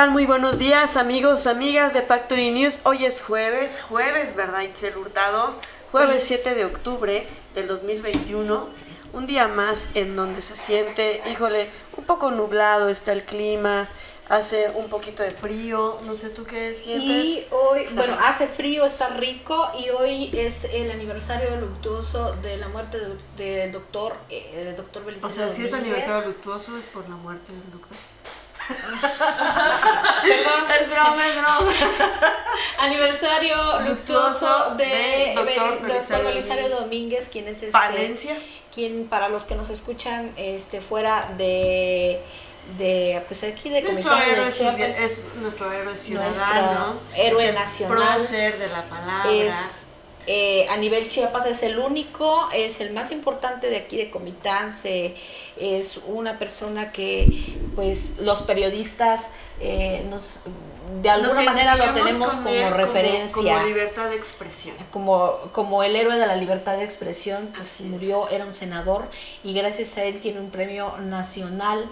tal? Muy buenos días, amigos, amigas de Factory News. Hoy es jueves, jueves, ¿verdad, Itzel Hurtado? Jueves 7 de octubre del 2021. Un día más en donde se siente, híjole, un poco nublado está el clima, hace un poquito de frío, no sé tú qué sientes. Y hoy, bueno, hace frío, está rico y hoy es el aniversario luctuoso de la muerte del doctor, eh, doctor O sea, si es aniversario luctuoso es por la muerte del doctor. Es broma, es broma. Aniversario luctuoso de, doctor, Belisario Domínguez, quien es este, Valencia. Quien para los que nos escuchan este fuera de de pues aquí de nuestro héroe es nuestro héroe ciudadano, héroe nacional, prócer de la palabra. Es eh, a nivel Chiapas es el único, es el más importante de aquí de Comitán, es una persona que pues los periodistas eh, nos de alguna manera lo tenemos como referencia. Como, libertad de expresión. Como, como el héroe de la libertad de expresión, pues murió, era un senador y gracias a él tiene un premio nacional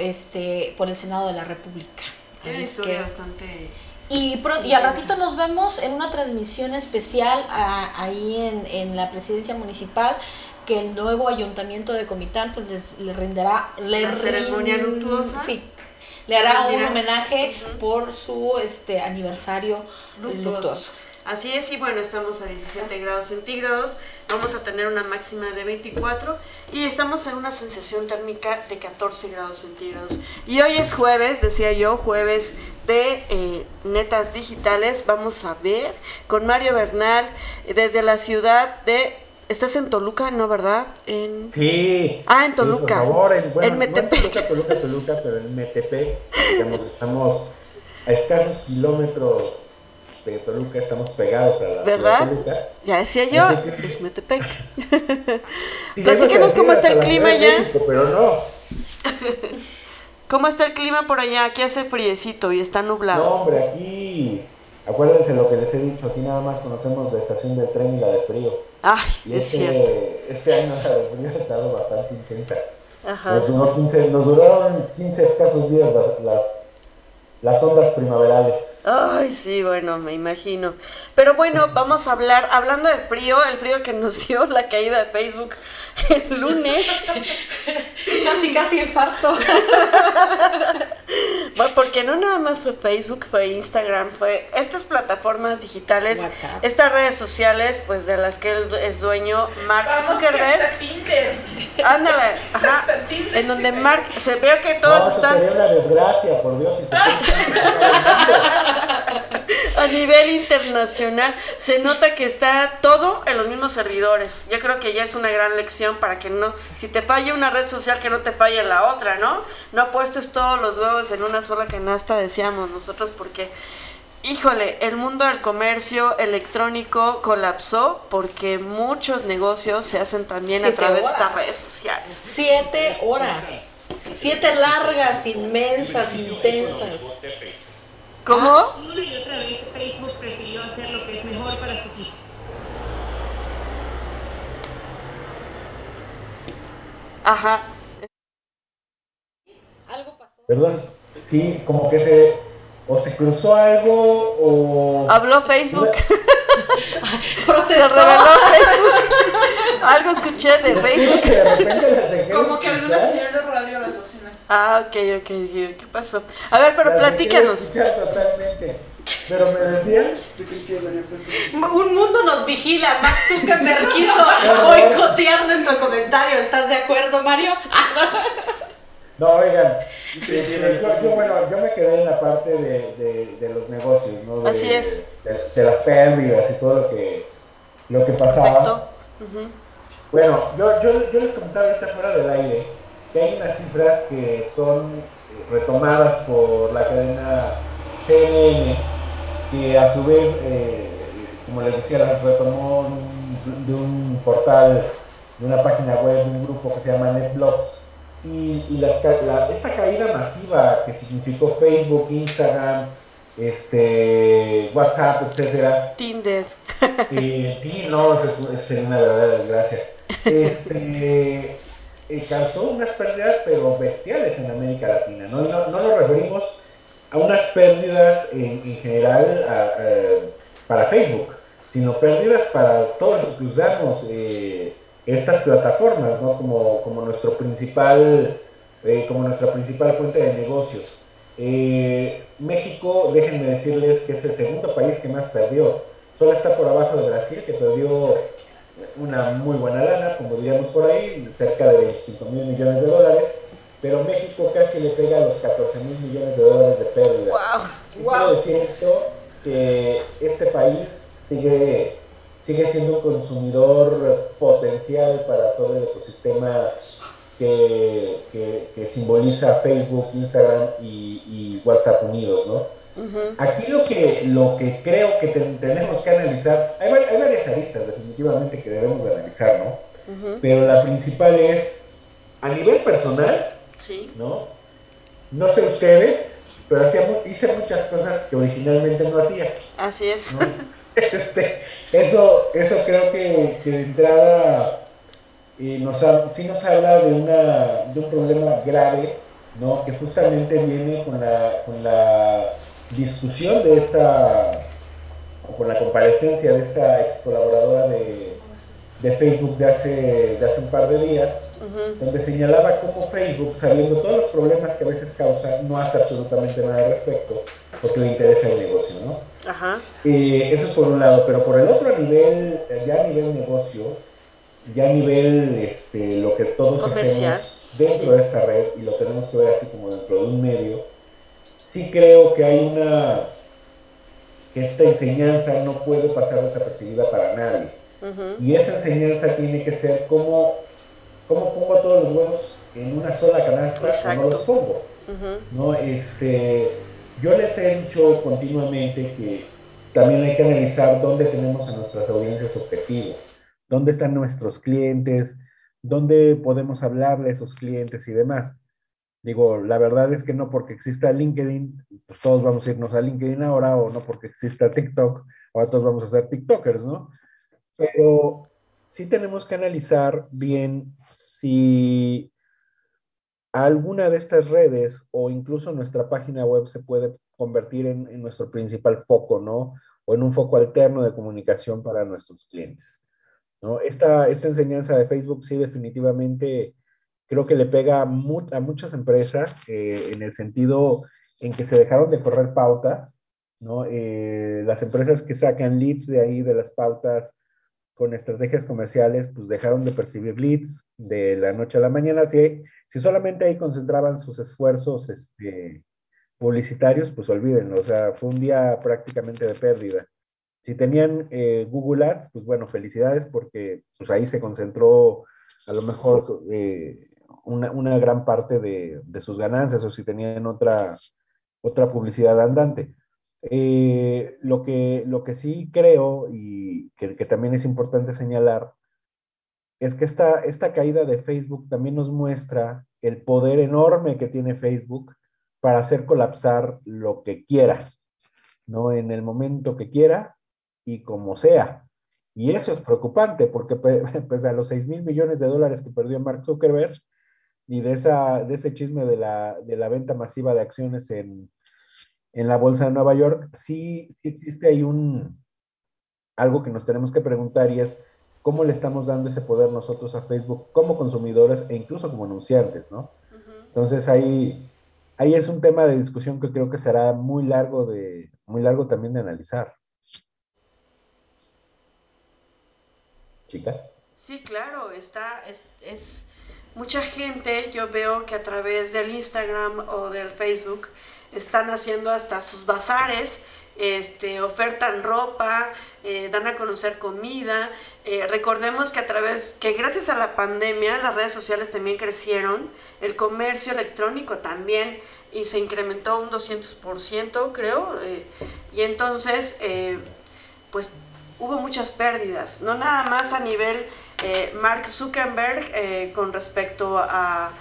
este, por el Senado de la República. Es historia bastante y, y al ratito nos vemos en una transmisión especial ahí en, en, la presidencia municipal que el nuevo ayuntamiento de Comitán pues les, le renderá la ceremonia luctuosa. le hará un homenaje por su este aniversario luctuoso. Así es, y bueno, estamos a 17 grados centígrados, vamos a tener una máxima de 24 y estamos en una sensación térmica de 14 grados centígrados. Y hoy es jueves, decía yo, jueves de eh, netas digitales. Vamos a ver con Mario Bernal desde la ciudad de Estás en Toluca, ¿no, verdad? En... Sí. Ah, en Toluca. por favor, en, bueno, en Metepec. Toluca, Toluca, Toluca, pero en Metepec, digamos, estamos a escasos kilómetros de Toluca, estamos pegados a la ¿verdad? Toluca. Ya decía yo, es Metepec. Platíquenos cómo está el clima ya. México, pero no. ¿Cómo está el clima por allá? Aquí hace friecito y está nublado. No, hombre, aquí, acuérdense lo que les he dicho, aquí nada más conocemos la estación del tren y la de frío. Ay, es este, cierto. Este año la de frío ha estado bastante intensa. Ajá. Nos, duró 15, nos duraron 15 escasos días las las ondas primaverales. Ay, sí, bueno, me imagino. Pero bueno, vamos a hablar, hablando de frío, el frío que nos dio la caída de Facebook el lunes. casi, casi infarto. bueno, porque no nada más fue Facebook, fue Instagram, fue estas plataformas digitales, estas redes sociales, pues de las que él es dueño, Mark Zuckerberg. Tinder. Ándale, ajá. En donde Mark, se ve que todos están. Sería una desgracia, por Dios. Si se a nivel internacional se nota que está todo en los mismos servidores. Yo creo que ya es una gran lección para que no, si te falla una red social, que no te falle la otra, ¿no? No apuestes todos los huevos en una sola canasta, decíamos nosotros, porque, híjole, el mundo del comercio electrónico colapsó porque muchos negocios se hacen también a través de estas redes sociales. Siete horas. Siete largas, inmensas, intensas. ¿Cómo? Ah, una y otra vez Facebook prefirió hacer lo que es mejor para sus hijos. Ajá. Algo pasó. Perdón, sí, como que se o se cruzó algo o habló Facebook. se reveló Facebook. Algo escuché de Facebook. De repente Como que habló una señal de radio a las bocinas. Ah, ok, ok, ¿qué pasó? A ver, pero platícanos. Totalmente. Pero me decían. Un mundo nos vigila. Max Zuckerberg quiso boicotear nuestro comentario. ¿Estás de acuerdo, Mario? No, oigan, yo, bueno, yo me quedé en la parte de, de, de los negocios, ¿no? De, Así es. De, las pérdidas y todo lo que, lo que pasaba. Bueno, yo, yo, yo les comentaba esta fuera del aire que hay unas cifras que son eh, retomadas por la cadena CNN, que a su vez, eh, como les decía, las retomó de un portal, de una página web, de un grupo que se llama NetBlocks. Y, y las, esta caída masiva que significó Facebook, Instagram, este, WhatsApp, etcétera. Tinder. Eh, no, es, es, una verdadera desgracia. Este, eh, causó unas pérdidas pero bestiales en América Latina. No, no, nos referimos a unas pérdidas en, general para Facebook, sino pérdidas para todos los que usamos eh, estas plataformas, ¿no? Como, como nuestro principal, eh, como nuestra principal fuente de negocios. Eh, México, déjenme decirles que es el segundo país que más perdió. Solo está por abajo de Brasil, que perdió una muy buena lana, como diríamos por ahí, cerca de 25 mil millones de dólares, pero México casi le pega a los 14 mil millones de dólares de pérdida. Wow. Quiero decir esto, que este país sigue, sigue siendo un consumidor potencial para todo el ecosistema que, que, simboliza Facebook, Instagram y, WhatsApp unidos, ¿no? Aquí lo que, lo que creo que tenemos que analizar, hay, hay, varias aristas definitivamente que debemos de analizar, ¿no? Pero la principal es, a nivel personal, sí. ¿no? No sé ustedes, pero hacía, hice muchas cosas que originalmente no hacía. Así es. Este, eso, eso creo que, que de entrada y nos sí nos habla de, una, de un problema grave, ¿no? que justamente viene con la, con la discusión de esta, o con la comparecencia de esta ex colaboradora de, de Facebook de hace, de hace un par de días, donde señalaba cómo Facebook, sabiendo todos los problemas que a veces causa, no hace absolutamente nada al respecto, porque le interesa el negocio, ¿no? Ajá. Eh, eso es por un lado, pero por el otro nivel, ya a nivel negocio, ya a nivel este, lo que todos hacemos dentro de esta red, y lo tenemos que ver así como dentro de un medio, sí creo que hay una, que esta enseñanza no puede pasar desapercibida para nadie. Y esa enseñanza tiene que ser como, como pongo todos los huevos en una sola canasta o no los pongo. ¿no? este, yo les he dicho continuamente que también hay que analizar dónde tenemos a nuestras audiencias objetivas dónde están nuestros clientes, dónde podemos hablarle a esos clientes y demás. Digo, la verdad es que no porque exista LinkedIn, pues todos vamos a irnos a LinkedIn ahora, o no porque exista TikTok, ahora todos vamos a ser TikTokers, ¿no? Pero sí tenemos que analizar bien si alguna de estas redes o incluso nuestra página web se puede convertir en, en nuestro principal foco, ¿no? O en un foco alterno de comunicación para nuestros clientes. Esta, esta enseñanza de Facebook sí definitivamente creo que le pega a, muchas empresas eh, en el sentido en que se dejaron de correr pautas, ¿no? Eh, las empresas que sacan leads de ahí, de las pautas con estrategias comerciales, pues dejaron de percibir leads de la noche a la mañana. Si, si solamente ahí concentraban sus esfuerzos este, publicitarios, pues olvídenlo, o sea, fue un día prácticamente de pérdida. Si tenían eh, Google Ads, pues bueno, felicidades porque pues ahí se concentró a lo mejor eh, una, gran parte de, sus ganancias o si tenían otra, otra publicidad andante. Eh, lo, que, lo que sí creo y que, también es importante señalar es que esta, esta caída de Facebook también nos muestra el poder enorme que tiene Facebook para hacer colapsar lo que quiera, ¿no? En el momento que quiera y como sea. Y eso es preocupante porque pues, a los 6 mil millones de dólares que perdió Mark Zuckerberg y de, esa, de ese chisme de la, de la venta masiva de acciones en, en la bolsa de Nueva York, sí, existe ahí un, algo que nos tenemos que preguntar y es cómo le estamos dando ese poder nosotros a Facebook como consumidores e incluso como anunciantes, ¿no? Entonces ahí, ahí es un tema de discusión que creo que será muy largo, de, muy largo también de analizar. chicas. Sí, claro, está, es, mucha gente, yo veo que a través del Instagram o del Facebook están haciendo hasta sus bazares, este, ofertan ropa, eh, dan a conocer comida. Eh, recordemos que a través, que gracias a la pandemia las redes sociales también crecieron, el comercio electrónico también y se incrementó un 200%, creo. Eh, y entonces, pues hubo muchas pérdidas, no nada más a nivel eh, Mark Zuckerberg eh, con respecto a,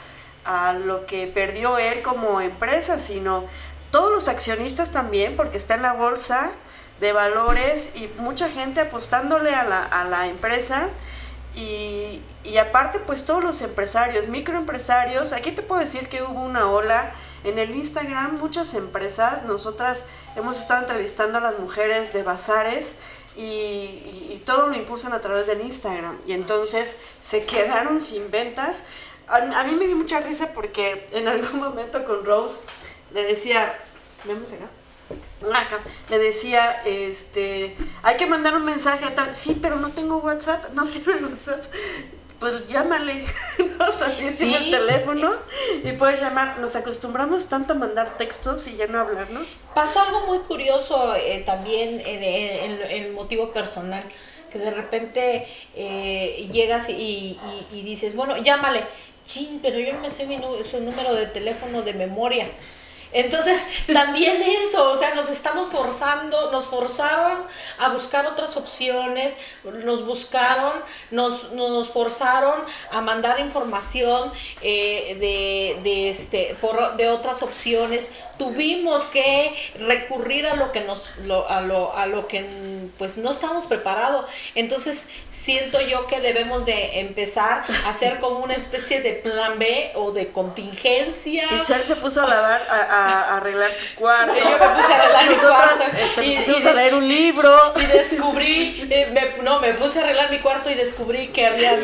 a, lo que perdió él como empresa, sino todos los accionistas también, porque está en la bolsa de valores y mucha gente apostándole a la, a la empresa. Y, y, aparte, pues todos los empresarios, microempresarios, aquí te puedo decir que hubo una ola en el Instagram muchas empresas, nosotras hemos estado entrevistando a las mujeres de bazares y, todo lo impulsan a través del Instagram. Y entonces se quedaron sin ventas. A, mí me dio mucha risa porque en algún momento con Rose le decía, ¿vemos acá? Acá. Le decía, este, hay que mandar un mensaje a tal, sí, pero no tengo WhatsApp, no sirve WhatsApp pues llámale, ¿no? También ¿Sí? el teléfono y puedes llamar. Nos acostumbramos tanto a mandar textos y ya no hablarnos. Pasó algo muy curioso eh, también en, el motivo personal, que de repente eh, llegas y, y, dices, bueno, llámale, chin, pero yo no me sé mi, su número de teléfono de memoria. Entonces, también eso, o sea, nos estamos forzando, nos forzaron a buscar otras opciones, nos buscaron, nos, nos forzaron a mandar información eh, de, de, este, por, de otras opciones. Tuvimos que recurrir a lo que nos, a, lo, a lo que pues no estamos preparados. Entonces, siento yo que debemos de empezar a hacer como una especie de plan B o de contingencia. Y Char se puso a lavar, a, arreglar su cuarto. Yo me puse a arreglar mi cuarto. Este, y, pusimos a leer un libro. Y descubrí, eh, me, no, me puse a arreglar mi cuarto y descubrí que había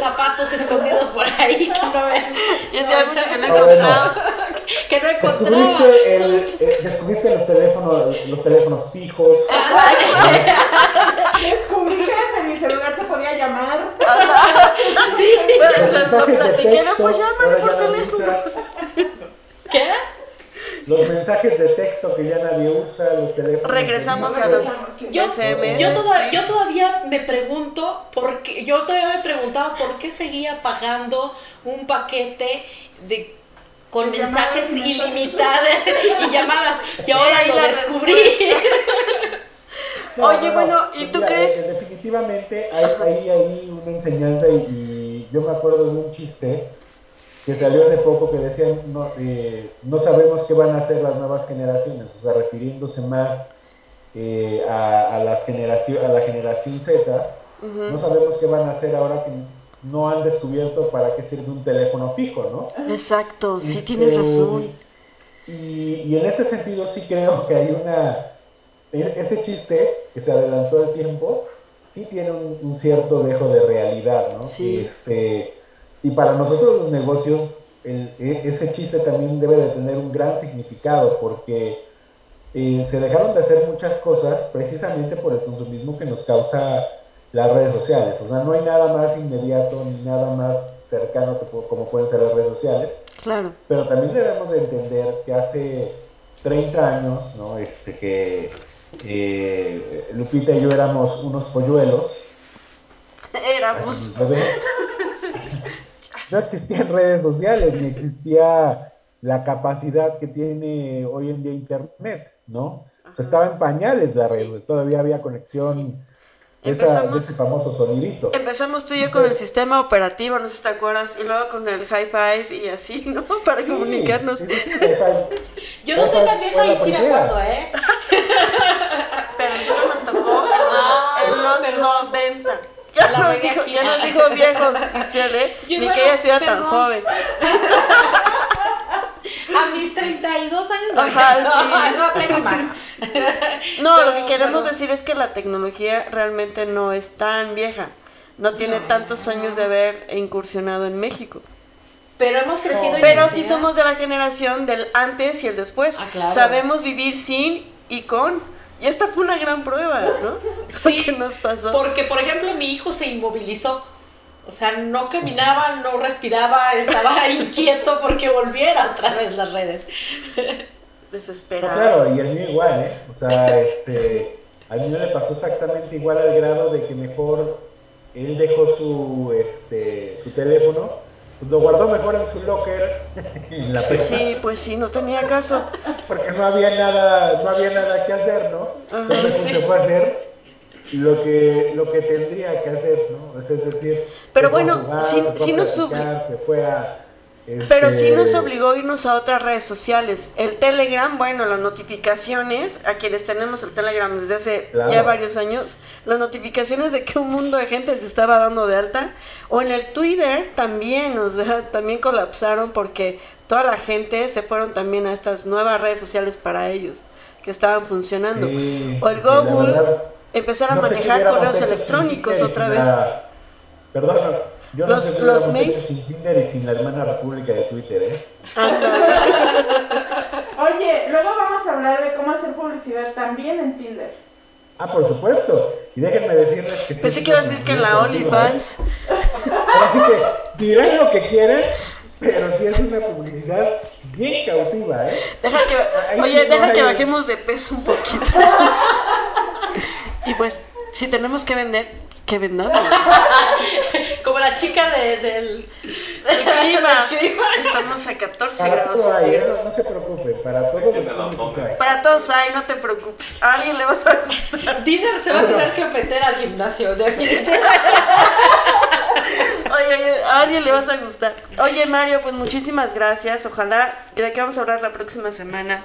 zapatos escondidos por ahí que no me... Y hacía mucho que no ah, encontraba. que no encontraba. Descubriste, el, eh, descubriste los teléfonos, los teléfonos fijos. Descubrí que en mi celular se podía llamar. sí, lo platiqué, pues llámalo por teléfono. ¿Qué? Los mensajes de texto que ya nadie usa, los teléfonos. Regresamos a los yo, Yo, todavía me pregunto, porque yo todavía me preguntaba por qué seguía pagando un paquete de con mensajes ilimitados y llamadas. Y ahora lo descubrí. Oye, bueno, ¿y tú crees? Eh, definitivamente hay, hay, una enseñanza y yo me acuerdo de un chiste que salió hace poco que decían, no, eh, no sabemos qué van a hacer las nuevas generaciones, o sea, refiriéndose más eh, a, las generación, a la generación Z, no sabemos qué van a hacer ahora que no han descubierto para qué sirve un teléfono fijo, ¿no? Exacto, sí este, tienes razón. Y, y, en este sentido sí creo que hay una, e, ese chiste que se adelantó del tiempo, sí tiene un, un cierto dejo de realidad, ¿no? Sí. Este, y para nosotros los negocios, e, ese chiste también debe de tener un gran significado porque eh, se dejaron de hacer muchas cosas precisamente por el consumismo que nos causa las redes sociales. O sea, no hay nada más inmediato ni nada más cercano que, como pueden ser las redes sociales. Claro. Pero también debemos de entender que hace 30 años, ¿no? Este, que eh, Lupita y yo éramos unos polluelos. Éramos no existían redes sociales, ni existía la capacidad que tiene hoy en día Internet, ¿no? O sea, estaba en pañales la red, todavía había conexión. Esa, de ese famoso sonidito. Empezamos tú y yo con el sistema operativo, no sé si te acuerdas, y luego con el high five y así, ¿no? Para comunicarnos. yo no soy tan vieja y sí me acuerdo, ¿eh? Pero nosotros nos tocó en, ah, en los 90. Ya nos, dijo, ya nos dijo viejos, ¿eh? Ni que ella estuviera tan joven. A mis 32 años o sea, sí. no, tengo más. No, lo que queremos decir es que la tecnología realmente no es tan vieja. No tiene tantos años de haber incursionado en México. Pero hemos crecido. Pero sí somos de la generación del antes y el después. Ah, Sabemos vivir sin y con. Y esta fue una gran prueba, ¿no? Sí, ¿Qué nos pasó? Porque, por ejemplo, mi hijo se inmovilizó. O sea, no caminaba, no respiraba, estaba inquieto porque volviera otra vez las redes. Desesperado. claro, y el mío igual, ¿eh? O sea, este, a mí le pasó exactamente igual al grado de que mejor él dejó su, este, su teléfono lo guardó mejor en su locker en la Sí, pues sí, no tenía caso. Porque no había nada, no había nada que hacer, ¿no? Entonces se fue a hacer lo que, lo que tendría que hacer, ¿no? Es decir, pero bueno, si, si nos se fue a Pero sí Este, nos obligó a irnos a otras redes sociales. El Telegram, bueno, las notificaciones, a quienes tenemos el Telegram desde hace Claro. ya varios años, las notificaciones de que un mundo de gente se estaba dando de alta. O en el Twitter también, o sea, también colapsaron porque toda la gente se fueron también a estas nuevas redes sociales para ellos, que estaban funcionando. Sí, o el Google, verdad, empezar a no manejar correos electrónicos otra vez. Perdón, yo no Los- los mails. sin Tinder y sin la hermana república de Twitter, ¿eh? Oye, luego vamos a hablar de cómo hacer publicidad también en Tinder. Ah, por supuesto. Y déjenme decirles que sí. Pensé que ibas a decir que en la ¿eh? OnlyFans. Así que dirán lo que quieran, pero sí es una publicidad bien cautiva, ¿eh? Deja que, oye, deja que bajemos de peso un poquito. y pues, si tenemos que vender, que vendamos. La chica de, del, El clima. del clima. Estamos a 14 Para grados todo hay, ¿eh? no, no se preocupe, para todos los públicos hay. Para todos hay, no te preocupes. A alguien le vas a gustar. Tinder se va a tener que meter al gimnasio, definitivamente. Oye, oye, a alguien le vas a gustar. Oye, Mario, pues muchísimas gracias. Ojalá, y de qué vamos a hablar la próxima semana,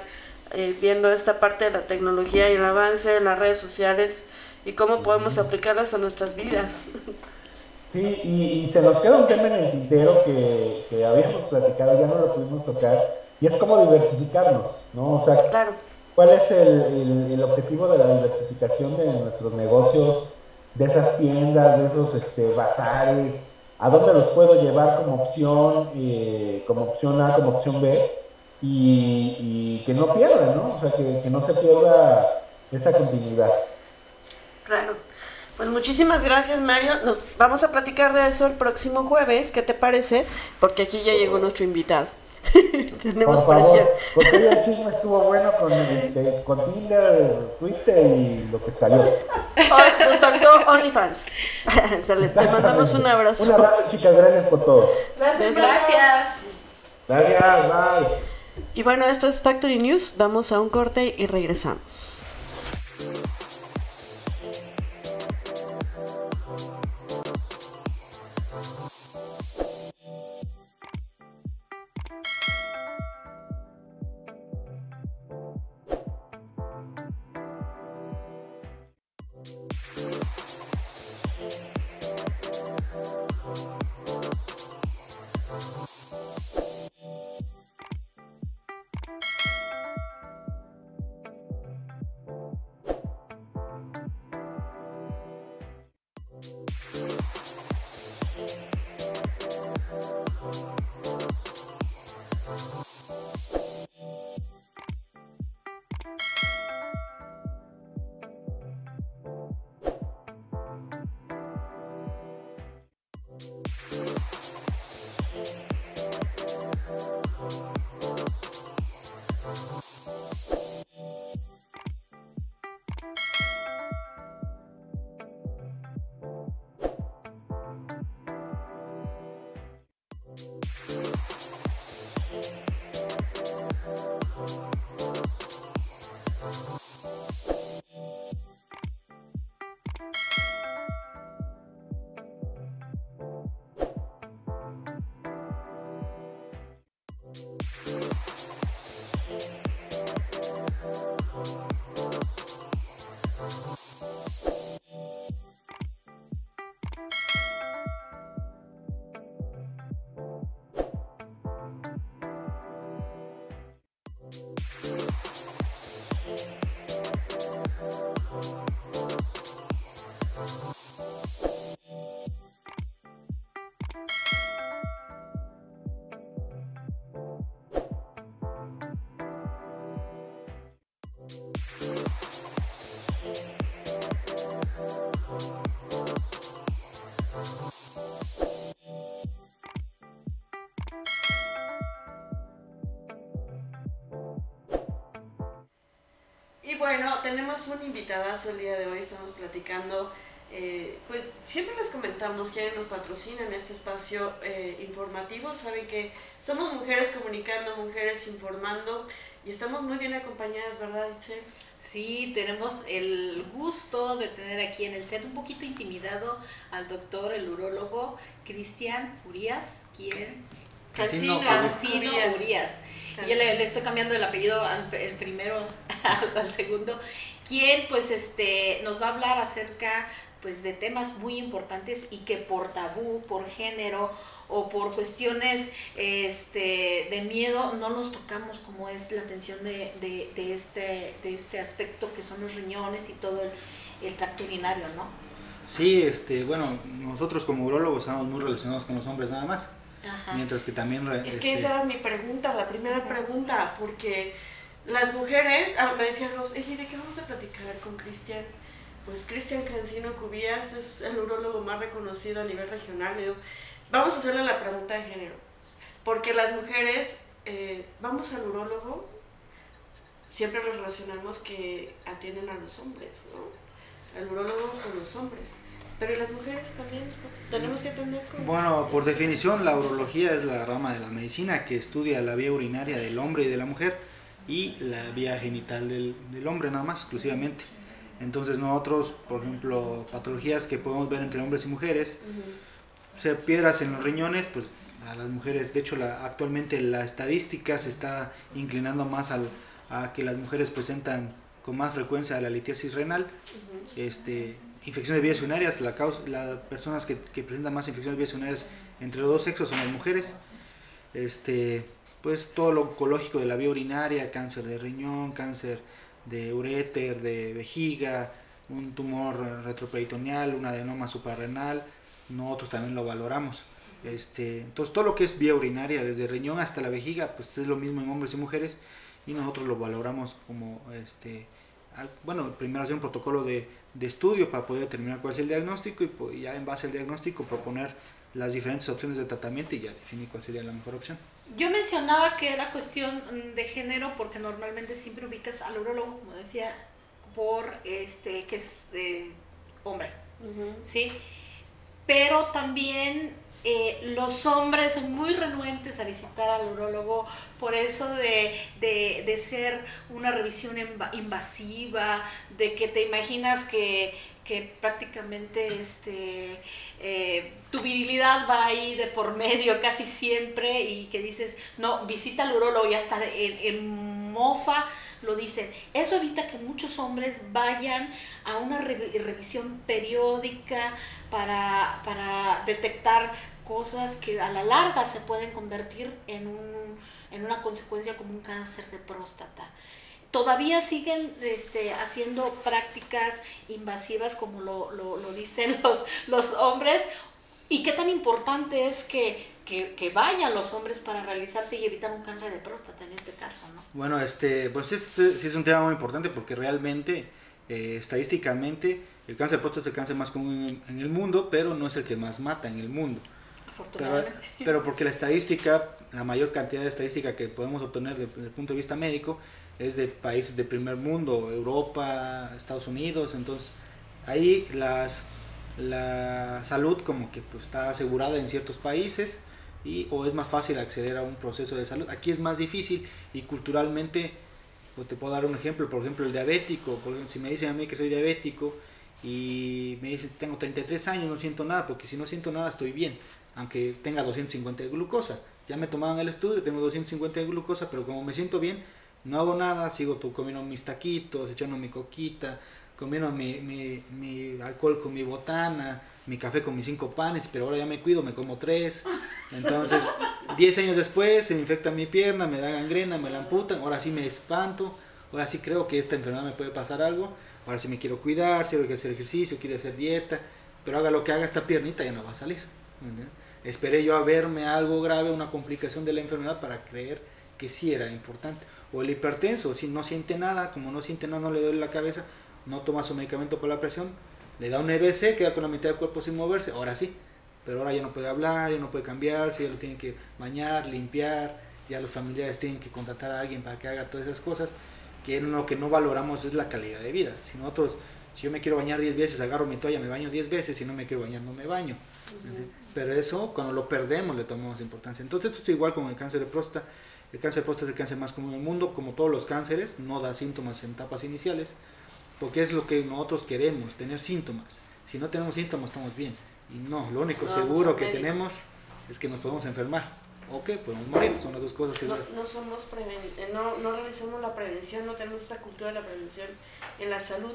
eh, viendo esta parte de la tecnología y el avance en las redes sociales y cómo podemos aplicarlas a nuestras vidas. Sí, y, y se nos queda un tema en el tintero que, que habíamos platicado, ya no lo pudimos tocar, y es cómo diversificarnos, ¿no? O sea, Claro. ¿cuál es el, el- el objetivo de la diversificación de nuestros negocios, de esas tiendas, de esos este, bazares? ¿A dónde los puedo llevar como opción, eh, como opción A, como opción B? Y, y que no pierdan, ¿no? O sea, que, que no se pierda esa continuidad. Claro. Pues muchísimas gracias, Mario. Nos vamos a platicar de eso el próximo jueves. ¿Qué te parece? Porque aquí ya llegó nuestro invitado. Tenemos Por presión. favor, porque hoy el chisme estuvo bueno con, este, con Tinder, Twitter y lo que salió. Oh, nos faltó OnlyFans. Sale, te mandamos un abrazo. Un abrazo, chicas, gracias por todo. Gracias. Gracias. Gracias, bye. Y bueno, esto es Factory News. Vamos a un corte y regresamos. Tenemos un invitadazo el día de hoy, estamos platicando, eh, pues siempre les comentamos quienes nos patrocinan este espacio eh, informativo, saben que somos mujeres comunicando, mujeres informando y estamos muy bien acompañadas, ¿verdad, Itzel? Sí, tenemos el gusto de tener aquí en el set un poquito intimidado al doctor, el urólogo Cristian Urias, quien Cancino, Cancino Urias. Y le, le, estoy cambiando el apellido al el primero al, segundo, quien pues este nos va a hablar acerca pues de temas muy importantes y que por tabú, por género o por cuestiones este, de miedo no los tocamos como es la atención de, de, este, de este aspecto que son los riñones y todo el, el tracto urinario, ¿no? Sí, este, bueno, nosotros como urólogos estamos muy relacionados con los hombres nada más. Mientras que también... Es que esa era mi pregunta, la primera pregunta, porque las mujeres, ah, me decían los, ¿de qué vamos a platicar con Cristian? Pues Cristian Cancino Cubías es el urólogo más reconocido a nivel regional. vamos a hacerle la pregunta de género, porque las mujeres, eh, vamos al urólogo, siempre los relacionamos que atienden a los hombres, ¿no? El urólogo con los hombres. Pero ¿y las mujeres también? ¿Tenemos que atender con... Bueno, por definición, la urología es la rama de la medicina que estudia la vía urinaria del hombre y de la mujer y la vía genital del, del hombre nada más, exclusivamente. Entonces nosotros, por ejemplo, patologías que podemos ver entre hombres y mujeres, o sea, piedras en los riñones, pues a las mujeres, de hecho la, actualmente la estadística se está inclinando más al, a que las mujeres presentan con más frecuencia la litiasis renal, este, infecciones de vías urinarias, las personas que, que, presentan más infecciones de vías urinarias entre los dos sexos son las mujeres. Este, pues todo lo oncológico de la vía urinaria, cáncer de riñón, cáncer de uréter, de vejiga, un tumor retroperitoneal, un adenoma suprarrenal, nosotros también lo valoramos. Este, entonces todo lo que es vía urinaria, desde riñón hasta la vejiga, pues es lo mismo en hombres y mujeres y nosotros lo valoramos como este, bueno, primero hacer un protocolo de, de, estudio para poder determinar cuál es el diagnóstico y, ya en base al diagnóstico proponer las diferentes opciones de tratamiento y ya definir cuál sería la mejor opción. Yo mencionaba que era cuestión de género porque normalmente siempre ubicas al urologo, como decía, por este que es hombre, ¿sí? Pero también eh, los hombres son muy renuentes a visitar al urólogo por eso de, ser una revisión invasiva, de que te imaginas que, prácticamente este, eh, tu virilidad va ahí de por medio casi siempre y que dices, no, visita al urólogo y hasta en mofa lo dicen. Eso evita que muchos hombres vayan a una revisión periódica para, para detectar cosas que a la larga se pueden convertir en, un, en una consecuencia como un cáncer de próstata. Todavía siguen este, haciendo prácticas invasivas como lo, lo, lo dicen los, los hombres. ¿Y qué tan importante es que, que, que, vayan los hombres para realizarse y evitar un cáncer de próstata en este caso? ¿no? Bueno, este, pues es, sí es un tema muy importante porque realmente, eh, estadísticamente, el cáncer de próstata es el cáncer más común en, en el mundo, pero no es el que más mata en el mundo. Pero, porque la estadística, la mayor cantidad de estadística que podemos obtener desde, el punto de vista médico es de países de primer mundo, Europa, Estados Unidos, entonces ahí las, la salud como que pues, está asegurada en ciertos países y, o es más fácil acceder a un proceso de salud. Aquí es más difícil y culturalmente, pues, te puedo dar un ejemplo, por ejemplo el diabético, si me dicen a mí que soy diabético y me dicen tengo 33 años, no siento nada, porque si no siento nada estoy bien aunque tenga 250 de glucosa. Ya me tomaban el estudio, tengo 250 de glucosa, pero como me siento bien, no hago nada, sigo comiendo mis taquitos, echando mi coquita, comiendo mi, mi, mi, alcohol con mi botana, mi café con mis cinco panes, pero ahora ya me cuido, me como tres. Entonces, 10 años después se me infecta mi pierna, me da gangrena, me la amputan, ahora sí me espanto, ahora sí creo que esta enfermedad me puede pasar algo, ahora sí me quiero cuidar, quiero hacer ejercicio, quiero hacer dieta, pero haga lo que haga esta piernita ya no va a salir. Esperé yo a verme algo grave, una complicación de la enfermedad para creer que sí era importante. O el hipertenso, si no siente nada, como no siente nada, no le duele la cabeza, no toma su medicamento por la presión, le da un EBC, queda con la mitad del cuerpo sin moverse, ahora sí. Pero ahora ya no puede hablar, ya no puede cambiarse, ya lo tienen que bañar, limpiar, ya los familiares tienen que contratar a alguien para que haga todas esas cosas, que lo que no valoramos es la calidad de vida. Si nosotros, si yo me quiero bañar 10 veces, agarro mi toalla, me baño 10 veces, si no me quiero bañar, no me baño pero eso cuando lo perdemos le tomamos importancia. Entonces esto es igual con el cáncer de próstata. El cáncer de próstata es el cáncer más común en el mundo, como todos los cánceres, no da síntomas en etapas iniciales, porque es lo que nosotros queremos, tener síntomas. Si no tenemos síntomas estamos bien. Y no, lo único seguro que tenemos es que nos podemos enfermar. o que podemos morir, son las dos cosas. No, no, somos no, no realizamos la prevención, no tenemos esa cultura de la prevención en la salud.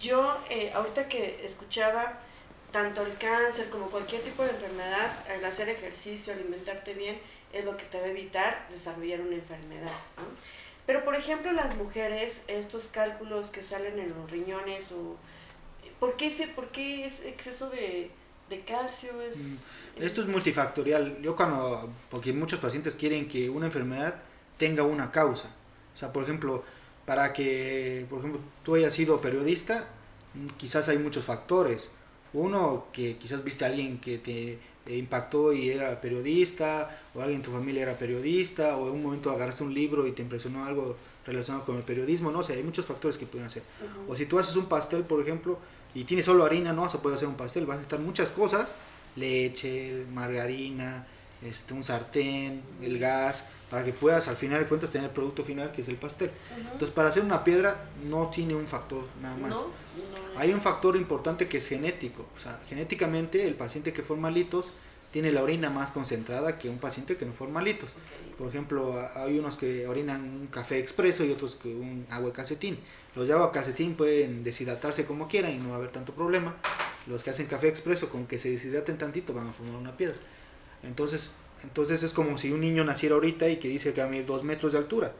Yo, eh, ahorita que escuchaba tanto el cáncer como cualquier tipo de enfermedad, el hacer ejercicio, alimentarte bien, es lo que te va a evitar desarrollar una enfermedad. Pero, por ejemplo, las mujeres, estos cálculos que salen en los riñones, o ¿por qué, ese, por qué es exceso de, de calcio? Es, mm, Esto es multifactorial. Yo cuando, porque muchos pacientes quieren que una enfermedad tenga una causa. O sea, por ejemplo, para que, por ejemplo, tú hayas sido periodista, quizás hay muchos factores. Uno, que quizás viste a alguien que te impactó y era periodista, o alguien en tu familia era periodista, o en un momento agarraste un libro y te impresionó algo relacionado con el periodismo, no sé, hay muchos factores que pueden hacer. O si tú haces un pastel, por ejemplo, y tienes solo harina, no vas a poder hacer un pastel, vas a necesitar muchas cosas, leche, margarina, este, un sartén, el gas, para que puedas al final de cuentas tener el producto final que es el pastel. Entonces para hacer una piedra no tiene un factor nada más. Hay un factor importante que es genético. O sea, genéticamente el paciente que forma litos tiene la orina más concentrada que un paciente que no forma litos. Por ejemplo, hay unos que orinan un café expreso y otros que un agua de calcetín. Los de agua calcetín pueden deshidratarse como quieran y no va a haber tanto problema. Los que hacen café expreso con que se deshidraten tantito van a formar una piedra. Entonces, entonces es como si un niño naciera ahorita y que dice que va a medir dos metros de altura.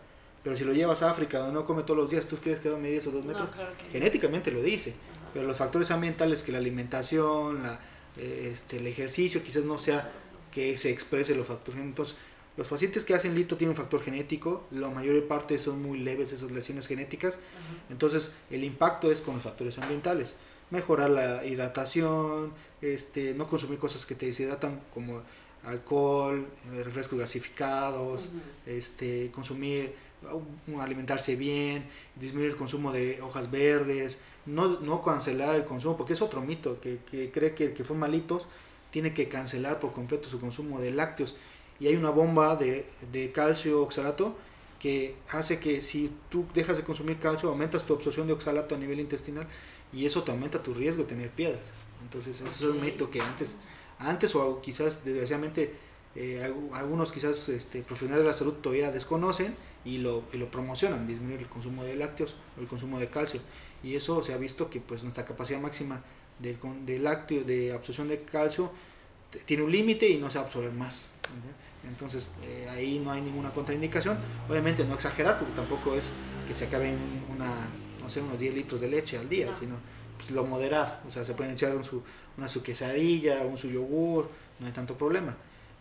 Pero si lo llevas a África donde no come todos los días, ¿tú crees que a medir esos dos metros? Genéticamente lo dice. Pero los factores ambientales, que la alimentación, la, este, el ejercicio, quizás no sea que se exprese los factores. Entonces, los pacientes que hacen lito tienen un factor genético, la mayor parte son muy leves esas lesiones genéticas. Entonces, el impacto es con los factores ambientales. Mejorar la hidratación, este, no consumir cosas que te deshidratan como alcohol, eh, refrescos gasificados, este, consumir, alimentarse bien, disminuir el consumo de hojas verdes, no, no cancelar el consumo, porque es otro mito, que, que cree que el que fue malitos tiene que cancelar por completo su consumo de lácteos. Y hay una bomba de, de calcio oxalato que hace que si tú dejas de consumir calcio, aumentas tu absorción de oxalato a nivel intestinal y eso te aumenta tu riesgo de tener piedras. Entonces, eso es un mito que antes antes o quizás desgraciadamente eh, algunos quizás este, profesionales de la salud todavía desconocen y lo, y lo promocionan, disminuir el consumo de lácteos o el consumo de calcio. Y eso se ha visto que pues nuestra capacidad máxima de, de lácteo, de absorción de calcio, tiene un límite y no se absorbe más. Entonces eh, ahí no hay ninguna contraindicación. Obviamente no exagerar porque tampoco es que se acaben una, no sé, unos 10 litros de leche al día, sino pues, lo moderado. O sea, se pueden echar un su, una su quesadilla, un su yogur, no hay tanto problema.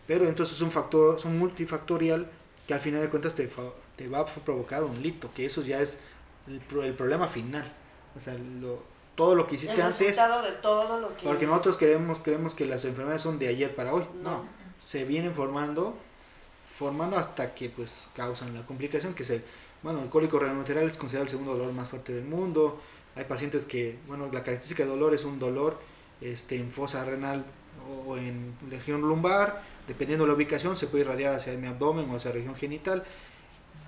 Pero entonces es un factor, es un multifactorial que al final de cuentas te, te va a provocar un lito, que eso ya es el, el problema final. O sea, lo, todo lo que hiciste el antes. de todo lo que... Porque nosotros creemos, creemos que las enfermedades son de ayer para hoy. No. Se vienen formando, formando hasta que pues causan la complicación, que es el, bueno, el cólico renal es considerado el segundo dolor más fuerte del mundo. Hay pacientes que, bueno, la característica de dolor es un dolor este, en fosa renal o en región lumbar, dependiendo de la ubicación, se puede irradiar hacia mi abdomen o hacia la región genital,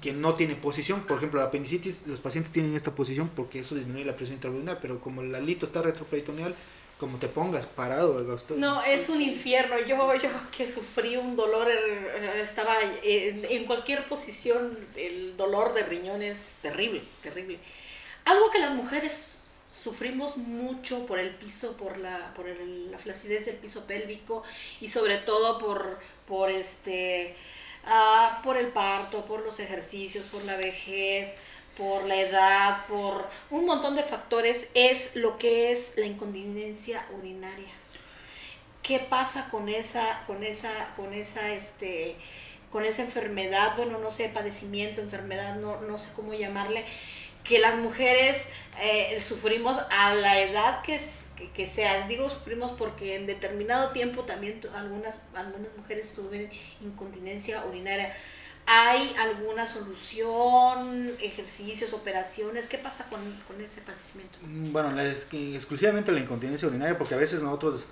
que no tiene posición. Por ejemplo, la apendicitis, los pacientes tienen esta posición porque eso disminuye la presión intraabdominal, pero como el alito está retroperitoneal, como te pongas parado. No, es un infierno. Yo, yo que sufrí un dolor, er, estaba en cualquier posición, el dolor de riñón es terrible, terrible. Algo que las mujeres sufrimos mucho por el piso, por la, por la flacidez del piso pélvico y sobre todo por, por este ah, por el parto, por los ejercicios, por la vejez, por la edad, por un montón de factores, es lo que es la incontinencia urinaria. ¿Qué pasa con esa, con esa, con esa, este, con esa enfermedad? Bueno, no sé, padecimiento, enfermedad, no, no sé cómo llamarle, que las mujeres eh, sufrimos a la edad que, que, sea. Digo sufrimos porque en determinado tiempo también algunas, algunas mujeres tuvieron incontinencia urinaria. ¿Hay alguna solución, ejercicios, operaciones? ¿Qué pasa con, con ese padecimiento? Mm, bueno, exclusivamente la incontinencia urinaria, porque a veces nosotros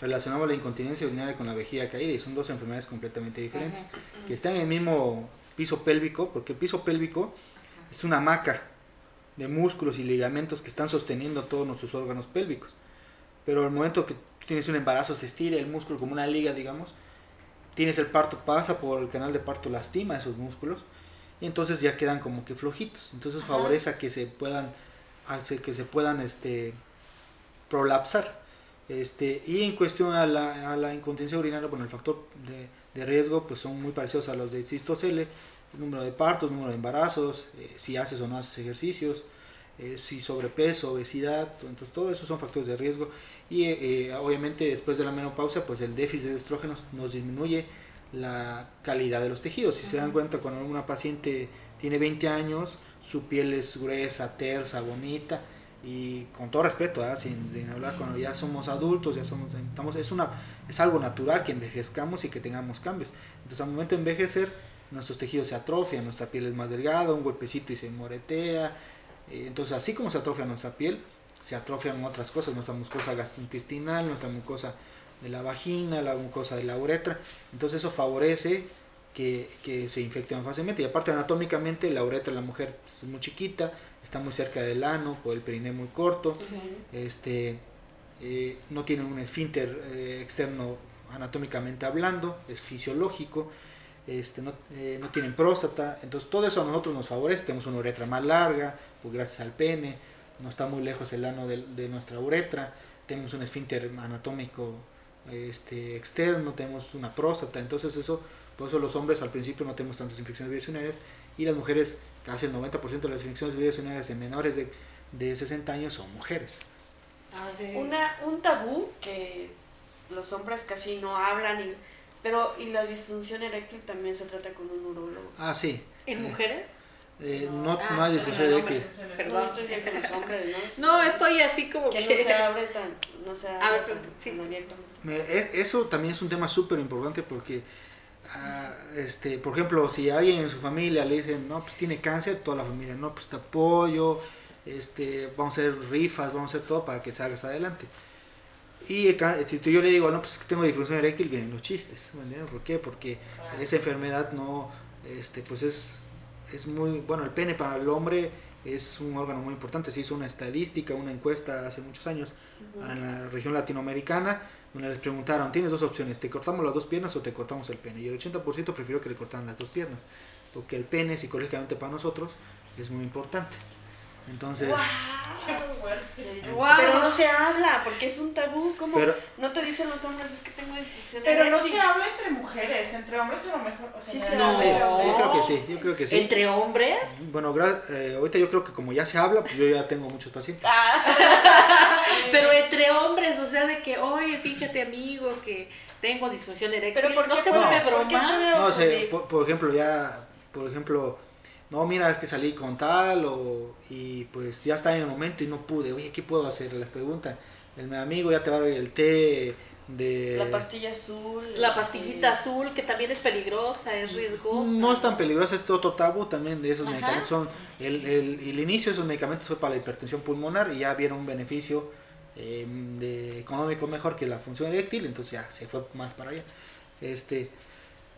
relacionamos la incontinencia urinaria con la vejiga caída y son dos enfermedades completamente diferentes, que están en el mismo piso pélvico, porque el piso pélvico es una hamaca de músculos y ligamentos que están sosteniendo todos nuestros órganos pélvicos. Pero al momento que tienes un embarazo se estira el músculo como una liga, digamos, tienes el parto, pasa por el canal de parto, lastima esos músculos y entonces ya quedan como que flojitos. Entonces favorece a que se puedan, hace que se puedan este, prolapsar. Este, y en cuestión a la, a la incontinencia urinaria, bueno, el factor de, de, riesgo pues son muy parecidos a los de cistocele, el número de partos, número de embarazos, eh, si haces o no haces ejercicios, eh, si sobrepeso, obesidad, entonces todo eso son factores de riesgo. Y eh, obviamente después de la menopausia, pues el déficit de estrógenos nos disminuye la calidad de los tejidos. Si se dan cuenta, cuando una paciente tiene 20 años, su piel es gruesa, tersa, bonita, y con todo respeto, ¿ah? sin, sin, hablar cuando ya somos adultos, ya somos, estamos, es, una, es algo natural que envejezcamos y que tengamos cambios. Entonces al momento de envejecer, nuestros tejidos se atrofian, nuestra piel es más delgada, un golpecito y se moretea. Eh, entonces así como se atrofia nuestra piel, se atrofian otras cosas, nuestra mucosa gastrointestinal, nuestra mucosa de la vagina, la mucosa de la uretra. Entonces eso favorece que, que se infecten fácilmente. Y aparte anatómicamente la uretra de la mujer es muy chiquita, está muy cerca del ano, por el periné muy corto, este, eh, no tiene un esfínter eh, externo anatómicamente hablando, es fisiológico, este, no, eh, no, tienen próstata, entonces todo eso a nosotros nos favorece, tenemos una uretra más larga, pues gracias al pene, no está muy lejos el ano de, de nuestra uretra, tenemos un esfínter anatómico este, externo, tenemos una próstata, entonces eso, por eso los hombres al principio no tenemos tantas infecciones virus y las mujeres casi el 90% de las infecciones virus en menores de, de 60 años son mujeres. Ah, sí. Una, un tabú que los hombres casi no hablan, y, pero y la disfunción eréctil también se trata con un urólogo. Ah, sí. ¿En eh, mujeres? Eh, no, ah, no, hay disfunción eréctil. Perdón, estoy con los hombres, ¿no? No, estoy así como que... Que no se abre tan, no se abre ver, tan, sí. tan. Eso también es un tema súper importante porque Ah, este, por ejemplo, si alguien en su familia le dicen, no, pues tiene cáncer, toda la familia, no, pues te apoyo, este, vamos a hacer rifas, vamos a hacer todo para que salgas adelante. Y si yo le digo, no, pues que tengo disfunción eréctil, vienen los chistes, ¿por qué? Porque esa enfermedad no, este, pues es, es muy, bueno, el pene para el hombre es un órgano muy importante, se hizo una estadística, una encuesta hace muchos años en la región latinoamericana, donde les preguntaron, tienes dos opciones, ¿te cortamos las dos piernas o te cortamos el pene? Y el 80% prefirió que le cortaran las dos piernas, porque el pene psicológicamente para nosotros es muy importante. Entonces. Pero no se habla, porque es un tabú. como no te dicen los hombres, es que tengo discusión. Pero no se habla entre mujeres, entre hombres a lo mejor. O sea, sí se no. yo creo que sí, yo creo que sí. ¿Entre hombres? Bueno, eh, ahorita yo creo que como ya se habla, pues yo ya tengo muchos pacientes. Ah. Pero entre hombres, o sea, de que, oye, fíjate, amigo, que tengo disfunción eréctil. Pero no se vuelve broma. No, sé, por ejemplo, ya, por ejemplo no, mira, es que salí con tal, o, y pues ya está en el momento y no pude, oye, ¿qué puedo hacer? Les preguntan, el amigo ya te va a dar el té de... La pastilla azul. La pastillita azul, que también es peligrosa, es riesgosa. No es tan peligrosa, es otro tabú también de esos medicamentos. Son, el, el, el, inicio de esos medicamentos fue para la hipertensión pulmonar y ya vieron un beneficio eh, de económico mejor que la función eréctil, entonces ya se fue más para allá. Este,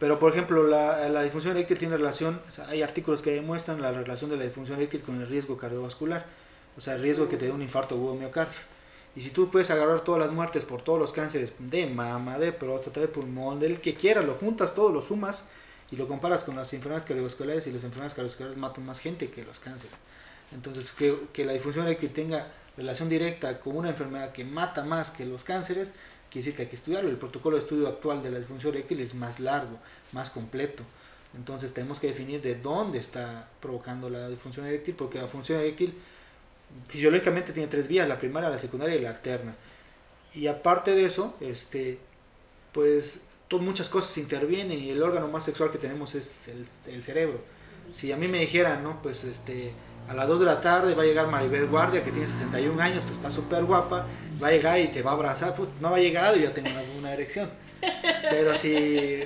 pero, por ejemplo, la, la disfunción eréctil tiene relación, hay artículos que demuestran la relación de la disfunción eréctil con el riesgo cardiovascular, o sea, el riesgo que te dé un infarto agudo miocardio. Y si tú puedes agarrar todas las muertes por todos los cánceres de mama, de próstata, de pulmón, del que quieras, lo juntas todo, lo sumas y lo comparas con las enfermedades cardiovasculares y las enfermedades cardiovasculares matan más gente que los cánceres. Entonces, que, que la disfunción eréctil tenga relación directa con una enfermedad que mata más que los cánceres, quiere decir que hay que estudiarlo. El protocolo de estudio actual de la disfunción eréctil es más largo, más completo. Entonces tenemos que definir de dónde está provocando la disfunción eréctil, porque la función eréctil fisiológicamente tiene tres vías, la primaria, la secundaria y la alterna. Y aparte de eso, este, pues muchas cosas intervienen y el órgano más sexual que tenemos es el, el cerebro. Si a mí me dijeran, ¿no? Pues este, a las 2 de la tarde va a llegar Maribel Guardia, que tiene 61 años, pues está súper guapa, va a llegar y te va a abrazar, pues no va a llegar y ya tengo una, erección. Pero si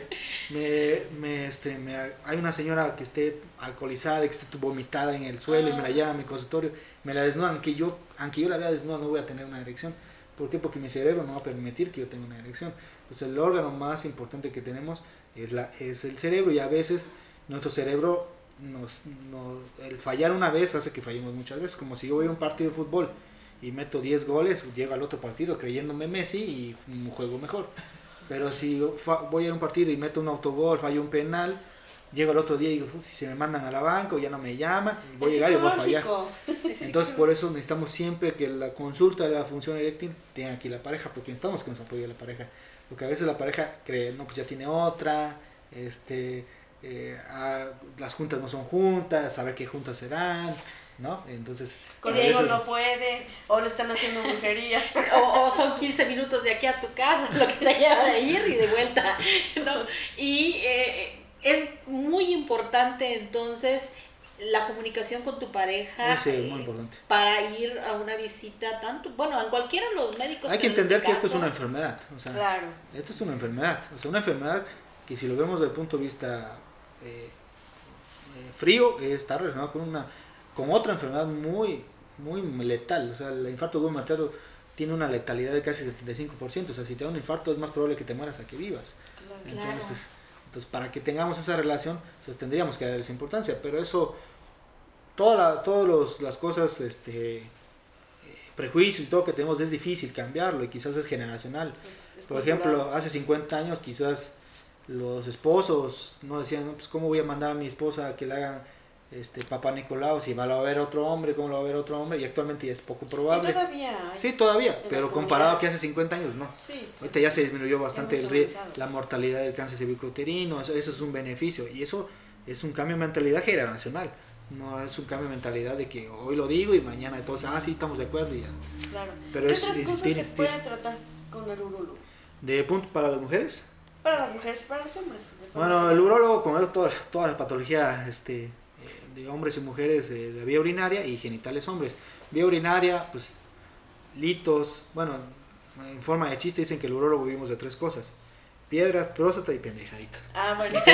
me, me, este, me, hay una señora que esté alcoholizada que esté vomitada en el suelo y me la lleva a mi consultorio, me la desnudan, aunque yo, aunque yo la vea desnuda no voy a tener una erección. ¿Por qué? Porque mi cerebro no va a permitir que yo tenga una erección. Entonces el órgano más importante que tenemos es, la, es el cerebro y a veces nuestro cerebro nos, el fallar una vez hace que fallemos muchas veces. Como si yo voy a un partido de fútbol y meto 10 goles, llego al otro partido creyéndome Messi y juego mejor. Pero si voy a un partido y meto un autogol, fallo un penal, llego el otro día y digo, si se me mandan a la banca o ya no me llaman, voy a llegar y voy a fallar. Entonces por eso necesitamos siempre que la consulta de la función eréctil tenga aquí la pareja, porque necesitamos que nos apoye la pareja. Porque a veces la pareja cree, no, pues ya tiene otra, este, eh, las juntas no son juntas, saber qué juntas serán, ¿no? Entonces... Con Diego no puede, o le están haciendo brujería. o, son 15 minutos de aquí a tu casa, lo que te lleva de ir y de vuelta, ¿no? Y eh, es muy importante entonces la comunicación con tu pareja sí, muy importante. para ir a una visita tanto bueno en cualquiera de los médicos hay que entender este que esto es una enfermedad o sea claro. esto es una enfermedad o sea una enfermedad que si lo vemos desde el punto de vista eh, eh, frío está relacionado con una con otra enfermedad muy muy letal. O sea el infarto agudo materno tiene una letalidad de casi 75% o sea si te da un infarto es más probable que te mueras a que vivas. Entonces entonces, para que tengamos esa relación, pues tendríamos que darles importancia, pero eso, todas todas las cosas, este, eh, prejuicios y todo que tenemos es difícil cambiarlo y quizás es generacional. Por ejemplo, hace 50 años quizás los esposos no decían, pues cómo voy a mandar a mi esposa a que le hagan este Papá Nicolau, si va a ver otro hombre, cómo lo va a ver otro hombre, y actualmente ya es poco probable. todavía Sí, todavía, pero comparado a que hace 50 años, no. Sí. Ahorita ya se disminuyó bastante el, la mortalidad del cáncer cervicouterino, eso, eso es un beneficio, y eso es un cambio de mentalidad generacional. No es un cambio de mentalidad de que hoy lo digo y mañana todos, ah, sí, estamos de acuerdo y ya. Claro. Pero ¿Qué es, otras cosas se puede tratar con el urólogo? ¿De punto para las mujeres? Para las mujeres y para los hombres. Bueno, el urólogo, como todas toda la patología este, de hombres y mujeres de, vía urinaria y genitales hombres. Vía urinaria, pues litos, bueno, en forma de chiste dicen que el urólogo vivimos de tres cosas. Piedras, próstata y pendejaditas. Ah, bueno.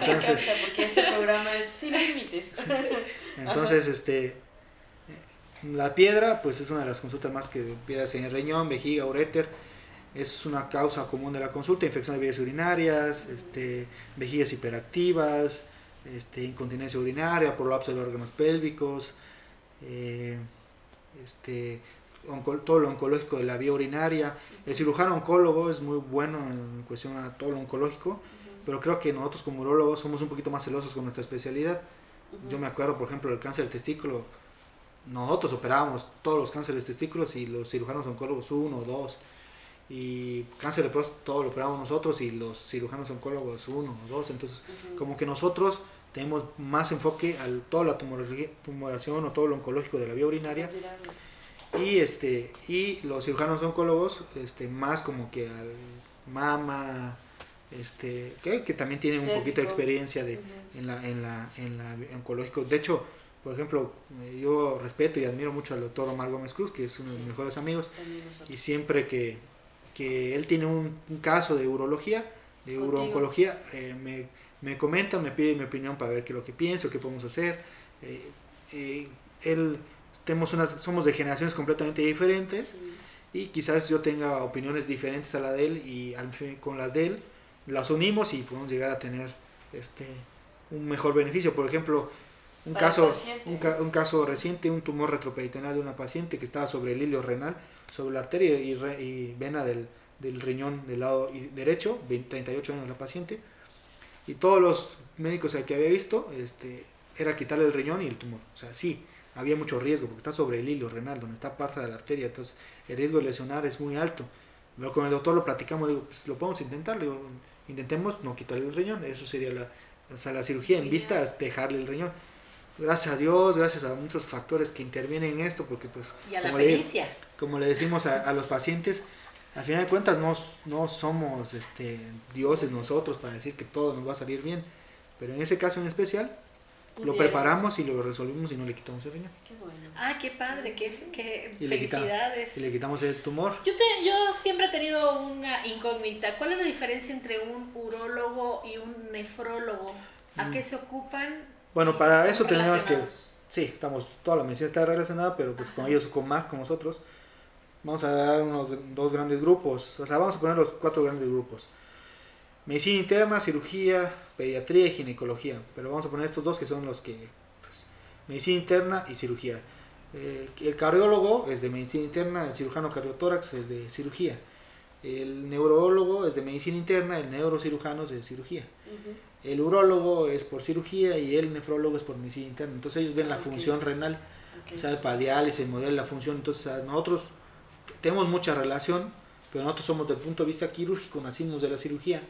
Entonces, porque este programa es sin límites. Entonces, este, la piedra, pues es una de las consultas más que piedras en el riñón, vejiga, uréter es una causa común de la consulta, infección de vías urinarias, este, vejigas hiperactivas, este, incontinencia urinaria, prolapso de órganos pélvicos, eh, este, todo lo oncológico de la vía urinaria. El cirujano oncólogo es muy bueno en cuestión a todo lo oncológico, pero creo que nosotros como urólogos somos un poquito más celosos con nuestra especialidad. Yo me acuerdo, por ejemplo, del cáncer del testículo. Nosotros operábamos todos los cánceres de testículos y los cirujanos oncólogos uno o dos y cáncer de próstata todo lo operamos nosotros y los cirujanos oncólogos uno o dos, entonces como que nosotros tenemos más enfoque a toda la tumoración o todo lo oncológico de la vía urinaria y este y los cirujanos oncólogos este más como que al mama este que, que también tienen un poquito de experiencia de en la en la en la oncológico. De hecho por ejemplo, eh, yo respeto y admiro mucho al doctor Omar Gómez Cruz, que es uno de mis mejores amigos, y siempre que, que él tiene un, caso de urología, de urooncología, eh, me, me, comenta, me pide mi opinión para ver qué es lo que pienso, qué podemos hacer. Eh, eh, él, tenemos unas, somos de generaciones completamente diferentes y quizás yo tenga opiniones diferentes a la de él y al fin, con las de él las unimos y podemos llegar a tener este, un mejor beneficio. Por ejemplo, un caso, un, un, caso reciente, un tumor retroperitoneal de una paciente que estaba sobre el hilo renal sobre la arteria y, vena del, riñón del lado derecho, 38 años la paciente, y todos los médicos que había visto este, era quitarle el riñón y el tumor. O sea, sí, había mucho riesgo porque está sobre el hilo renal, donde está parte de la arteria, entonces el riesgo de lesionar es muy alto. Pero con el doctor lo platicamos, digo, pues lo podemos intentar, digo, intentemos no quitarle el riñón, eso sería la, o sea, la cirugía en vista es dejarle el riñón gracias a Dios, gracias a muchos factores que intervienen en esto, porque pues... Y a la pericia. como le decimos a, los pacientes, al final de cuentas no, no somos este, dioses nosotros para decir que todo nos va a salir bien, pero en ese caso en especial lo preparamos y lo resolvimos y no le quitamos el riñón. Qué bueno. Ah, qué padre, qué, felicidades. y le quitamos el tumor. Yo, te, yo siempre he tenido una incógnita. ¿Cuál es la diferencia entre un urólogo y un nefrólogo? ¿A mm. qué se ocupan? Bueno, para eso tenemos que... Sí, estamos, toda la medicina está relacionada, pero pues con ellos, con más, con nosotros, vamos a dar unos dos grandes grupos. O sea, vamos a poner los cuatro grandes grupos. Medicina interna, cirugía, pediatría y ginecología. Pero vamos a poner estos dos que son los que... Pues, medicina interna y cirugía. Eh, el cardiólogo es de medicina interna, el cirujano cardiotórax es de cirugía. El neurólogo es de medicina interna, el neurocirujano es de cirugía. El urólogo es por cirugía y el nefrólogo es por medicina interna. Entonces ellos ven la función renal, o sea, para diálisis, modelo la función. Entonces nosotros tenemos mucha relación, pero nosotros somos del punto de vista quirúrgico, nacimos de la cirugía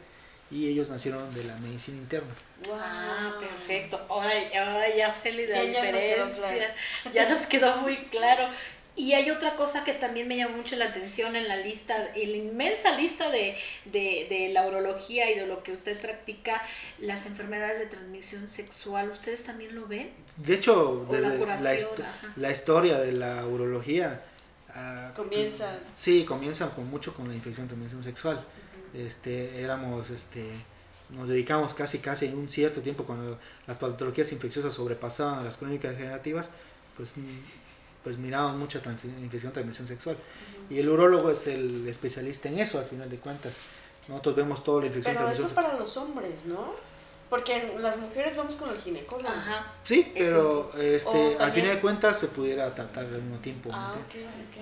y ellos nacieron de la medicina interna. Wow. Ah, perfecto. Ahora, ahora ya sé la diferencia. Ya nos quedó muy claro. Y hay otra cosa que también me llamó mucho la atención en la lista, en la inmensa lista de, de, la urología y de lo que usted practica, las enfermedades de transmisión sexual. ¿Ustedes también lo ven? De hecho, desde la, historia de la urología... Uh, comienza. Sí, comienza con mucho con la infección de transmisión sexual. este, éramos, este, nos dedicamos casi casi en un cierto tiempo cuando las patologías infecciosas sobrepasaban las crónicas degenerativas, pues pues miraban mucha infección de transmisión sexual. Y el urólogo es el especialista en eso, al final de cuentas. Nosotros vemos toda la infección Pero eso es para los hombres, ¿no? Porque las mujeres vamos con el ginecólogo. Ajá. Sí, pero este, al final de cuentas se pudiera tratar al mismo tiempo. Ah,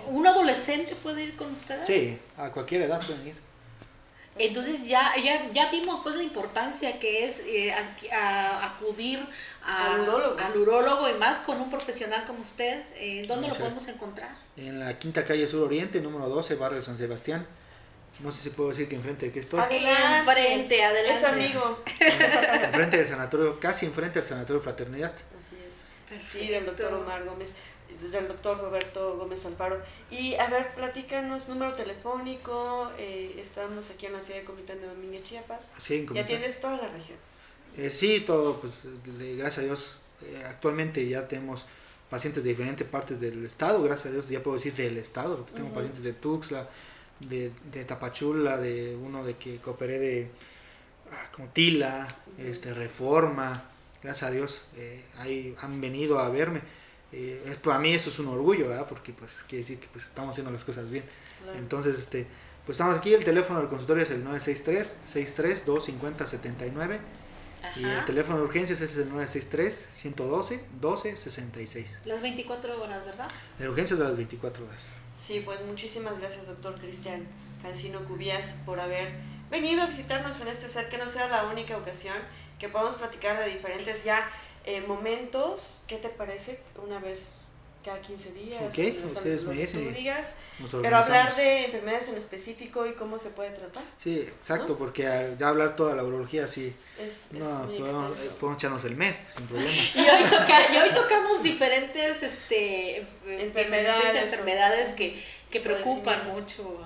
¿Un adolescente puede ir con ustedes? Sí, a cualquier edad pueden ir. Entonces ya, ya, ya vimos pues la importancia que es eh, acudir al, urólogo. y más con un profesional como usted. Eh, ¿Dónde lo podemos encontrar? En la quinta calle Sur Oriente, número 12, barrio San Sebastián. No sé si puedo decir que enfrente de qué estoy. Adelante. Enfrente, adelante. Es amigo. enfrente del sanatorio, casi enfrente del sanatorio Fraternidad. Así es. Perfecto. Sí, del doctor Omar Gómez del doctor Roberto Gómez Alfaro. Y a ver, platícanos, número telefónico, eh, estamos aquí en la ciudad de Comitán de Domínguez, Chiapas. Sí, ya tienes toda la región. Eh, sí, todo, pues gracias a Dios, eh, actualmente ya tenemos pacientes de diferentes partes del estado, gracias a Dios ya puedo decir del estado, porque tengo pacientes de Tuxtla, de, de, Tapachula, de uno de que cooperé de ah, como Tila, este, Reforma, gracias a Dios, ahí han venido a verme eh, para mí eso es un orgullo, ¿verdad? Porque pues quiere decir que pues, estamos haciendo las cosas bien. Entonces, este, pues estamos aquí, el teléfono del consultorio es el 963-63-250-79 y el teléfono de urgencias es el 963-112-1266. Las 24 horas, ¿verdad? De urgencias las 24 horas. Sí, pues muchísimas gracias, doctor Cristian Cancino Cubías, por haber venido a visitarnos en este set, que no sea la única ocasión que podamos platicar de diferentes ya eh, momentos, ¿qué te parece? Una vez cada 15 días. Ok, ustedes me dicen. pero hablar de enfermedades en específico y cómo se puede tratar. Sí, exacto, porque ya hablar toda la urología sí. no, podemos, echarnos el mes sin problema. y, hoy toca, y hoy tocamos diferentes este, enfermedades, enfermedades que, que preocupan mucho.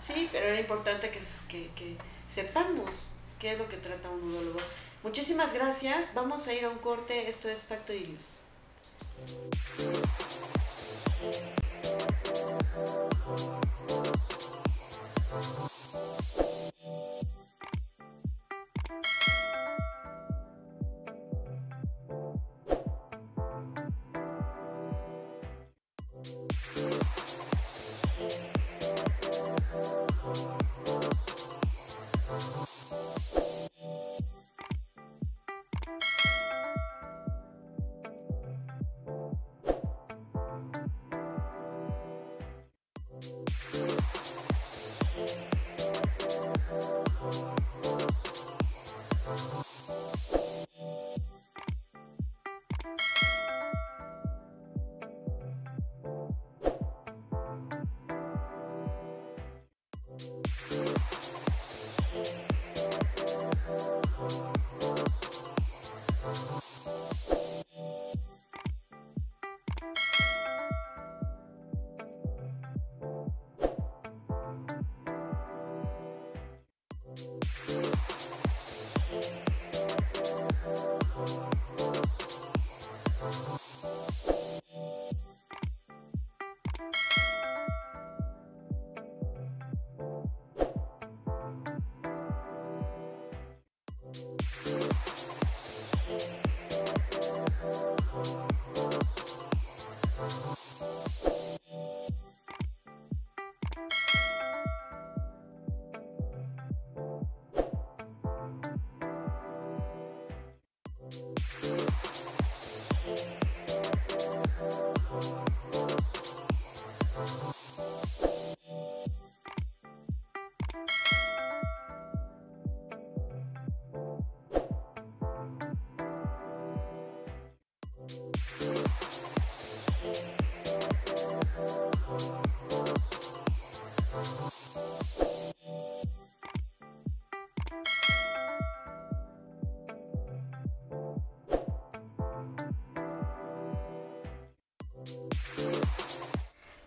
Sí, pero era importante que, que, que sepamos qué es lo que trata un urologo. Muchísimas gracias. Vamos a ir a un corte. Esto es Factorilius. Thank.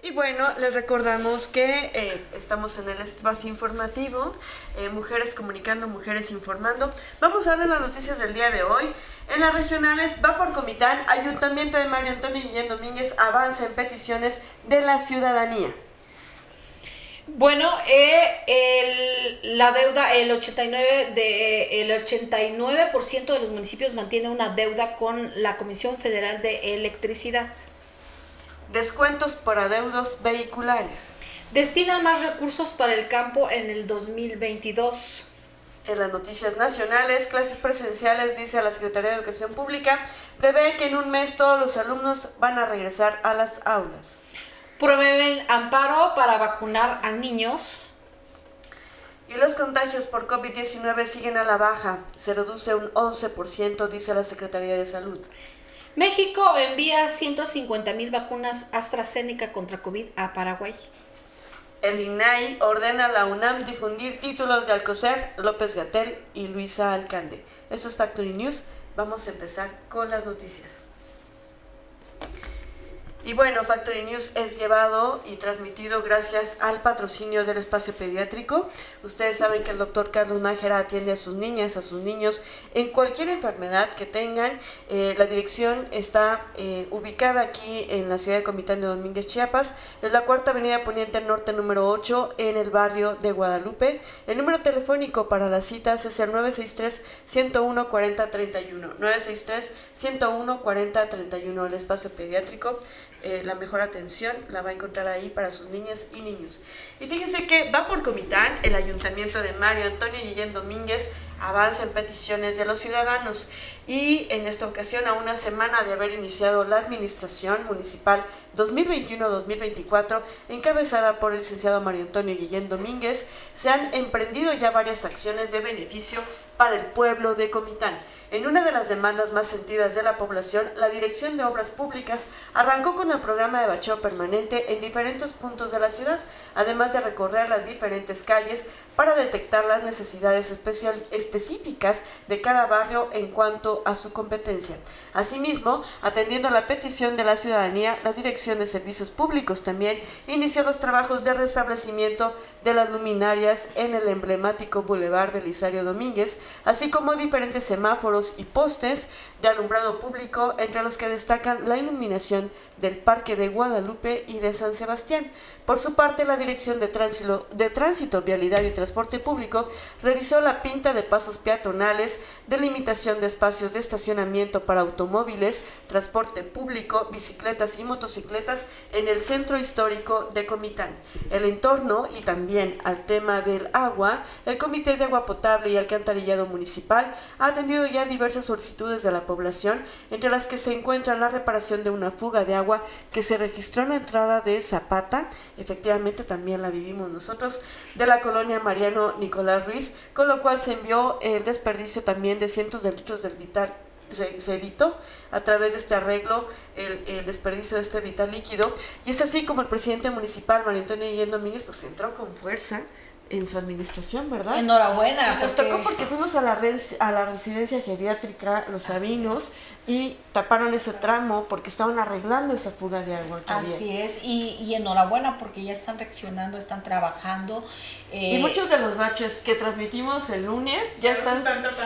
Y bueno, les recordamos que eh, estamos en el espacio informativo, eh, Mujeres Comunicando, Mujeres Informando. Vamos a darle las noticias del día de hoy. En las regionales, va por Comitán, Ayuntamiento de Mario Antonio Guillén Domínguez avanza en peticiones de la ciudadanía. Bueno, eh, la deuda, el 89 de el 89% de los municipios mantiene una deuda con la Comisión Federal de Electricidad. Descuentos por adeudos vehiculares. Destinan más recursos para el campo en el 2022. En las noticias nacionales, clases presenciales, dice la Secretaría de Educación Pública, prevé que en un mes todos los alumnos van a regresar a las aulas. Promueven amparo para vacunar a niños. Y los contagios por COVID-19 siguen a la baja, se reduce un 11%, dice la Secretaría de Salud. México envía 150 mil vacunas AstraZeneca contra COVID a Paraguay. El INAI ordena a la UNAM difundir títulos de Alcocer, López Gatel y Luisa Alcande. Esto es Factory News. Vamos a empezar con las noticias. Y bueno, Factory News es llevado y transmitido gracias al patrocinio del espacio pediátrico. Ustedes saben que el doctor Carlos Nájera atiende a sus niñas, a sus niños en cualquier enfermedad que tengan. Eh, la dirección está eh, ubicada aquí en la ciudad de Comitán de Domínguez, Chiapas. Es la cuarta avenida Poniente Norte número 8 en el barrio de Guadalupe. El número telefónico para las citas es el 963 101 40 31. 963 101 40 31. El espacio pediátrico eh, la mejor atención la va a encontrar ahí para sus niñas y niños. Y fíjense que va por Comitán, el ayuntamiento de Mario Antonio Guillén Domínguez avanza en peticiones de los ciudadanos y en esta ocasión a una semana de haber iniciado la administración municipal 2021-2024 encabezada por el licenciado Mario Antonio Guillén Domínguez se han emprendido ya varias acciones de beneficio para el pueblo de Comitán. En una de las demandas más sentidas de la población, la Dirección de Obras Públicas arrancó con el programa de bacheo permanente en diferentes puntos de la ciudad, además de recorrer las diferentes calles para detectar las necesidades específicas de cada barrio en cuanto a su competencia. Asimismo, atendiendo a la petición de la ciudadanía, la Dirección de Servicios Públicos también inició los trabajos de restablecimiento de las luminarias en el emblemático Boulevard Belisario Domínguez, así como diferentes semáforos y postes de alumbrado público, entre los que destacan la iluminación del Parque de Guadalupe y de San Sebastián. Por su parte, la Dirección de Tránsito, de Tránsito, Vialidad y Transporte Público realizó la pinta de pasos peatonales, delimitación de espacios de estacionamiento para automóviles, transporte público, bicicletas y motocicletas en el centro histórico de Comitán. El entorno y también al tema del agua, el Comité de Agua Potable y Alcantarillado Municipal ha atendido ya diversas solicitudes de la población, entre las que se encuentra la reparación de una fuga de agua que se registró en la entrada de Zapata efectivamente también la vivimos nosotros, de la colonia Mariano Nicolás Ruiz, con lo cual se envió el desperdicio también de cientos de litros del vital se, evitó a través de este arreglo el, desperdicio de este vital líquido. Y es así como el presidente municipal, María Antonio Guillén Domínguez, pues entró con fuerza en su administración, ¿verdad? Enhorabuena. Nos tocó porque fuimos a la, a la residencia geriátrica Los Sabinos y taparon ese tramo porque estaban arreglando esa fuga de agua. Así es, y, y, enhorabuena porque ya están reaccionando, están trabajando. y eh, muchos de los baches que transmitimos el lunes ya están...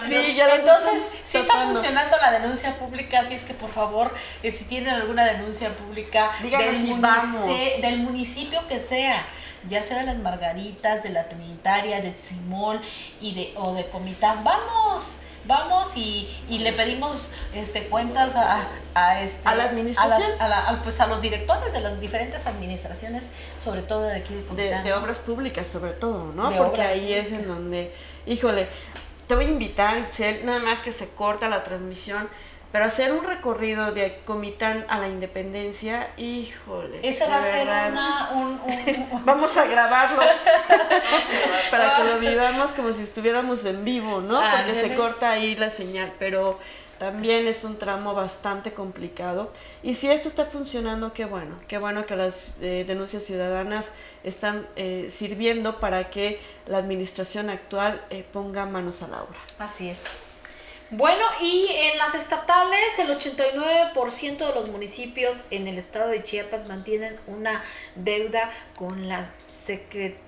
sí, ya Entonces, sí está funcionando la denuncia pública, así es que por favor, eh, si tienen alguna denuncia pública del, del municipio que sea, ya sea de las Margaritas, de la Trinitaria, de Simón y de, o de Comitán, vamos, vamos y, y le pedimos este, cuentas a, a, este, a la administración. A, pues a los directores de las diferentes administraciones, sobre todo de aquí de Comitán. De, obras públicas, sobre todo, ¿no? Porque ahí es en donde, híjole, te voy a invitar, Itzel, nada más que se corta la transmisión pero hacer un recorrido de Comitán a la Independencia, híjole. Ese va a ser una, un, Vamos a grabarlo para que lo vivamos como si estuviéramos en vivo, ¿no? Porque se corta ahí la señal, pero también es un tramo bastante complicado. Y si esto está funcionando, qué bueno, qué bueno que las eh, denuncias ciudadanas están eh, sirviendo para que la administración actual eh, ponga manos a la obra. Así es. Bueno, y en las estatales, el 89% de los municipios en el estado de Chiapas mantienen una deuda con la,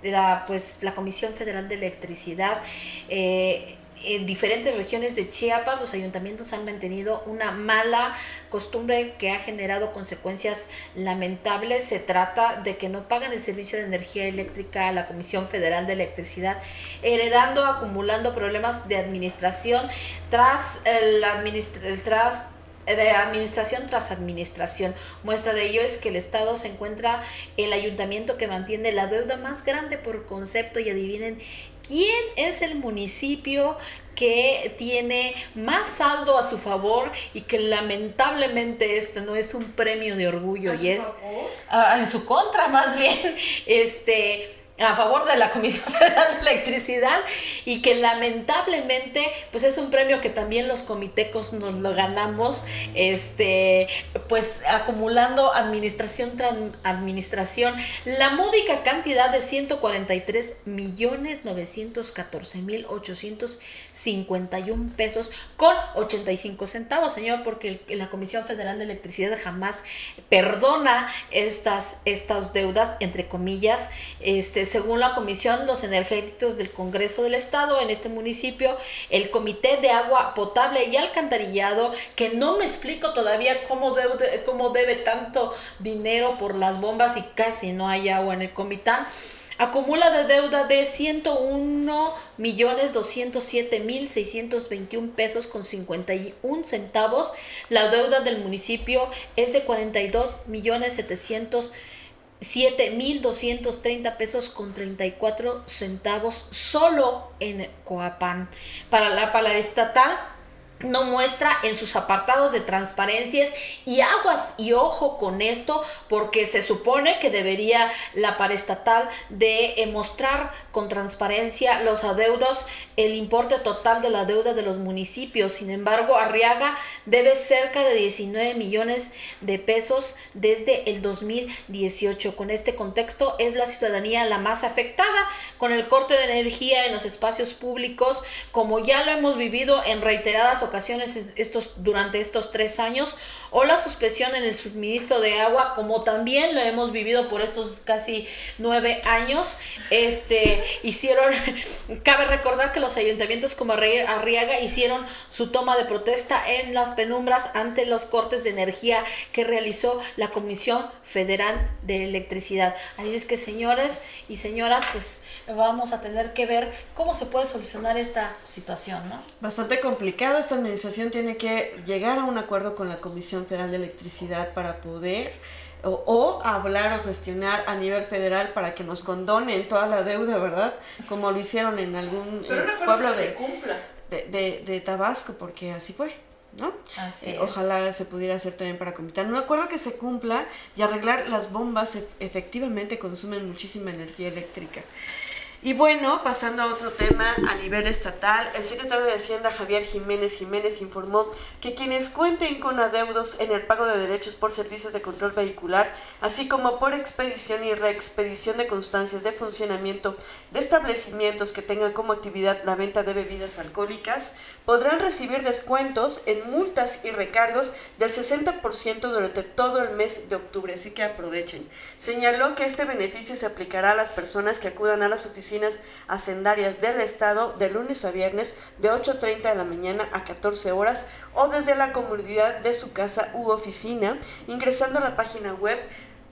la, pues, la Comisión Federal de Electricidad. Eh, en diferentes regiones de Chiapas los ayuntamientos han mantenido una mala costumbre que ha generado consecuencias lamentables. Se trata de que no pagan el servicio de energía eléctrica a la Comisión Federal de Electricidad, heredando, acumulando problemas de administración tras el, tras de administración tras administración. Muestra de ello es que el Estado se encuentra el ayuntamiento que mantiene la deuda más grande por concepto y adivinen quién es el municipio que tiene más saldo a su favor y que lamentablemente esto no es un premio de orgullo y es en su contra más bien este a favor de la Comisión Federal de Electricidad y que lamentablemente pues es un premio que también los comitecos nos lo ganamos este pues acumulando administración tras administración. La módica cantidad de 143 millones 914 mil 851 pesos con 85 centavos señor porque la Comisión Federal de Electricidad jamás perdona estas estas deudas entre comillas este según la Comisión Los Energéticos del Congreso del Estado en este municipio, el Comité de Agua Potable y Alcantarillado, que no me explico todavía cómo debe, cómo debe tanto dinero por las bombas y casi no hay agua en el Comitán acumula de deuda de 101 millones 207 mil 621 pesos con 51 centavos. La deuda del municipio es de 42 millones 700 7.230 pesos con 34 centavos solo en Coapán. Para la, para estatal no muestra en sus apartados de transparencias y aguas y ojo con esto porque se supone que debería la paraestatal de eh, mostrar con transparencia los adeudos, el importe total de la deuda de los municipios. Sin embargo, Arriaga debe cerca de 19 millones de pesos desde el 2018. Con este contexto es la ciudadanía la más afectada con el corte de energía en los espacios públicos, como ya lo hemos vivido en reiteradas ocasiones estos, durante estos tres años, o la suspensión en el suministro de agua, como también lo hemos vivido por estos casi nueve años. Este, hicieron, cabe recordar que los ayuntamientos como Arriaga hicieron su toma de protesta en las penumbras ante los cortes de energía que realizó la Comisión Federal de Electricidad. Así es que señores y señoras, pues vamos a tener que ver cómo se puede solucionar esta situación, ¿no? Bastante complicado, esta administración tiene que llegar a un acuerdo con la Comisión Federal de Electricidad para poder o, hablar o gestionar a nivel federal para que nos condonen toda la deuda, ¿verdad? Como lo hicieron en algún eh, pueblo de, de, de, Tabasco, porque así fue. ¿no? Así eh, ojalá se pudiera hacer también para Comitán. No acuerdo que se cumpla y arreglar las bombas e, efectivamente consumen muchísima energía eléctrica. Y bueno, pasando a otro tema a nivel estatal, el secretario de Hacienda Javier Jiménez Jiménez informó que quienes cuenten con adeudos en el pago de derechos por servicios de control vehicular, así como por expedición y reexpedición de constancias de funcionamiento de establecimientos que tengan como actividad la venta de bebidas alcohólicas, podrán recibir descuentos en multas y recargos del 60% durante todo el mes de octubre, así que aprovechen. Señaló que este beneficio se aplicará a las personas que acudan a las oficinas hacendarias del Estado de lunes a viernes de 8.30 de la mañana a 14 horas o desde la comunidad de su casa u oficina ingresando a la página web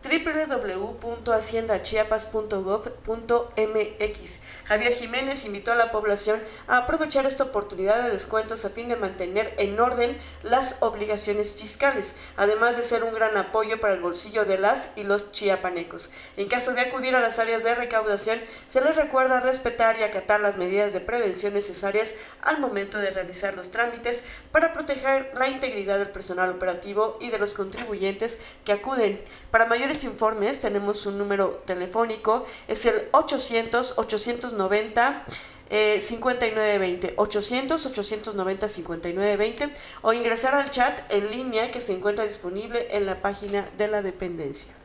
www.haciendachiapas.gov.mx. Javier Jiménez invitó a la población a aprovechar esta oportunidad de descuentos a fin de mantener en orden las obligaciones fiscales, además de ser un gran apoyo para el bolsillo de las y los chiapanecos. En caso de acudir a las áreas de recaudación, se les recuerda respetar y acatar las medidas de prevención necesarias al momento de realizar los trámites para proteger la integridad del personal operativo y de los contribuyentes que acuden. Para mayor informes tenemos un número telefónico, es el 800-890. 5920 800 890 5920 o ingresar al chat en línea que se encuentra disponible en la página de la dependencia.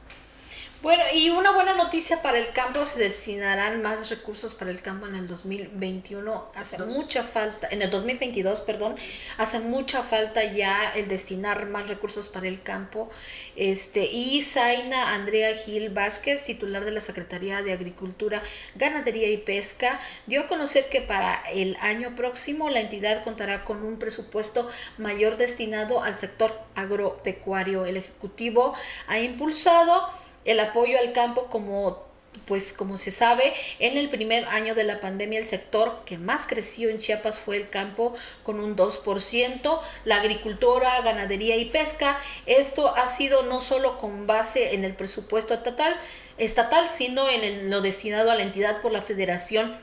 Bueno, y una buena noticia para el campo, se destinarán más recursos para el campo en el 2021. Hace mucha falta, en el 2022, perdón, hace mucha falta ya el destinar más recursos para el campo. Este, y Zaina Andrea Gil Vázquez, titular de la Secretaría de Agricultura, Ganadería y Pesca, dio a conocer que para el año próximo la entidad contará con un presupuesto mayor destinado al sector agropecuario. El Ejecutivo ha impulsado el apoyo al campo como pues como se sabe, en el primer año de la pandemia el sector que más creció en Chiapas fue el campo con un 2%, la agricultura, ganadería y pesca. Esto ha sido no solo con base en el presupuesto estatal, estatal sino en lo destinado a la entidad por la Federación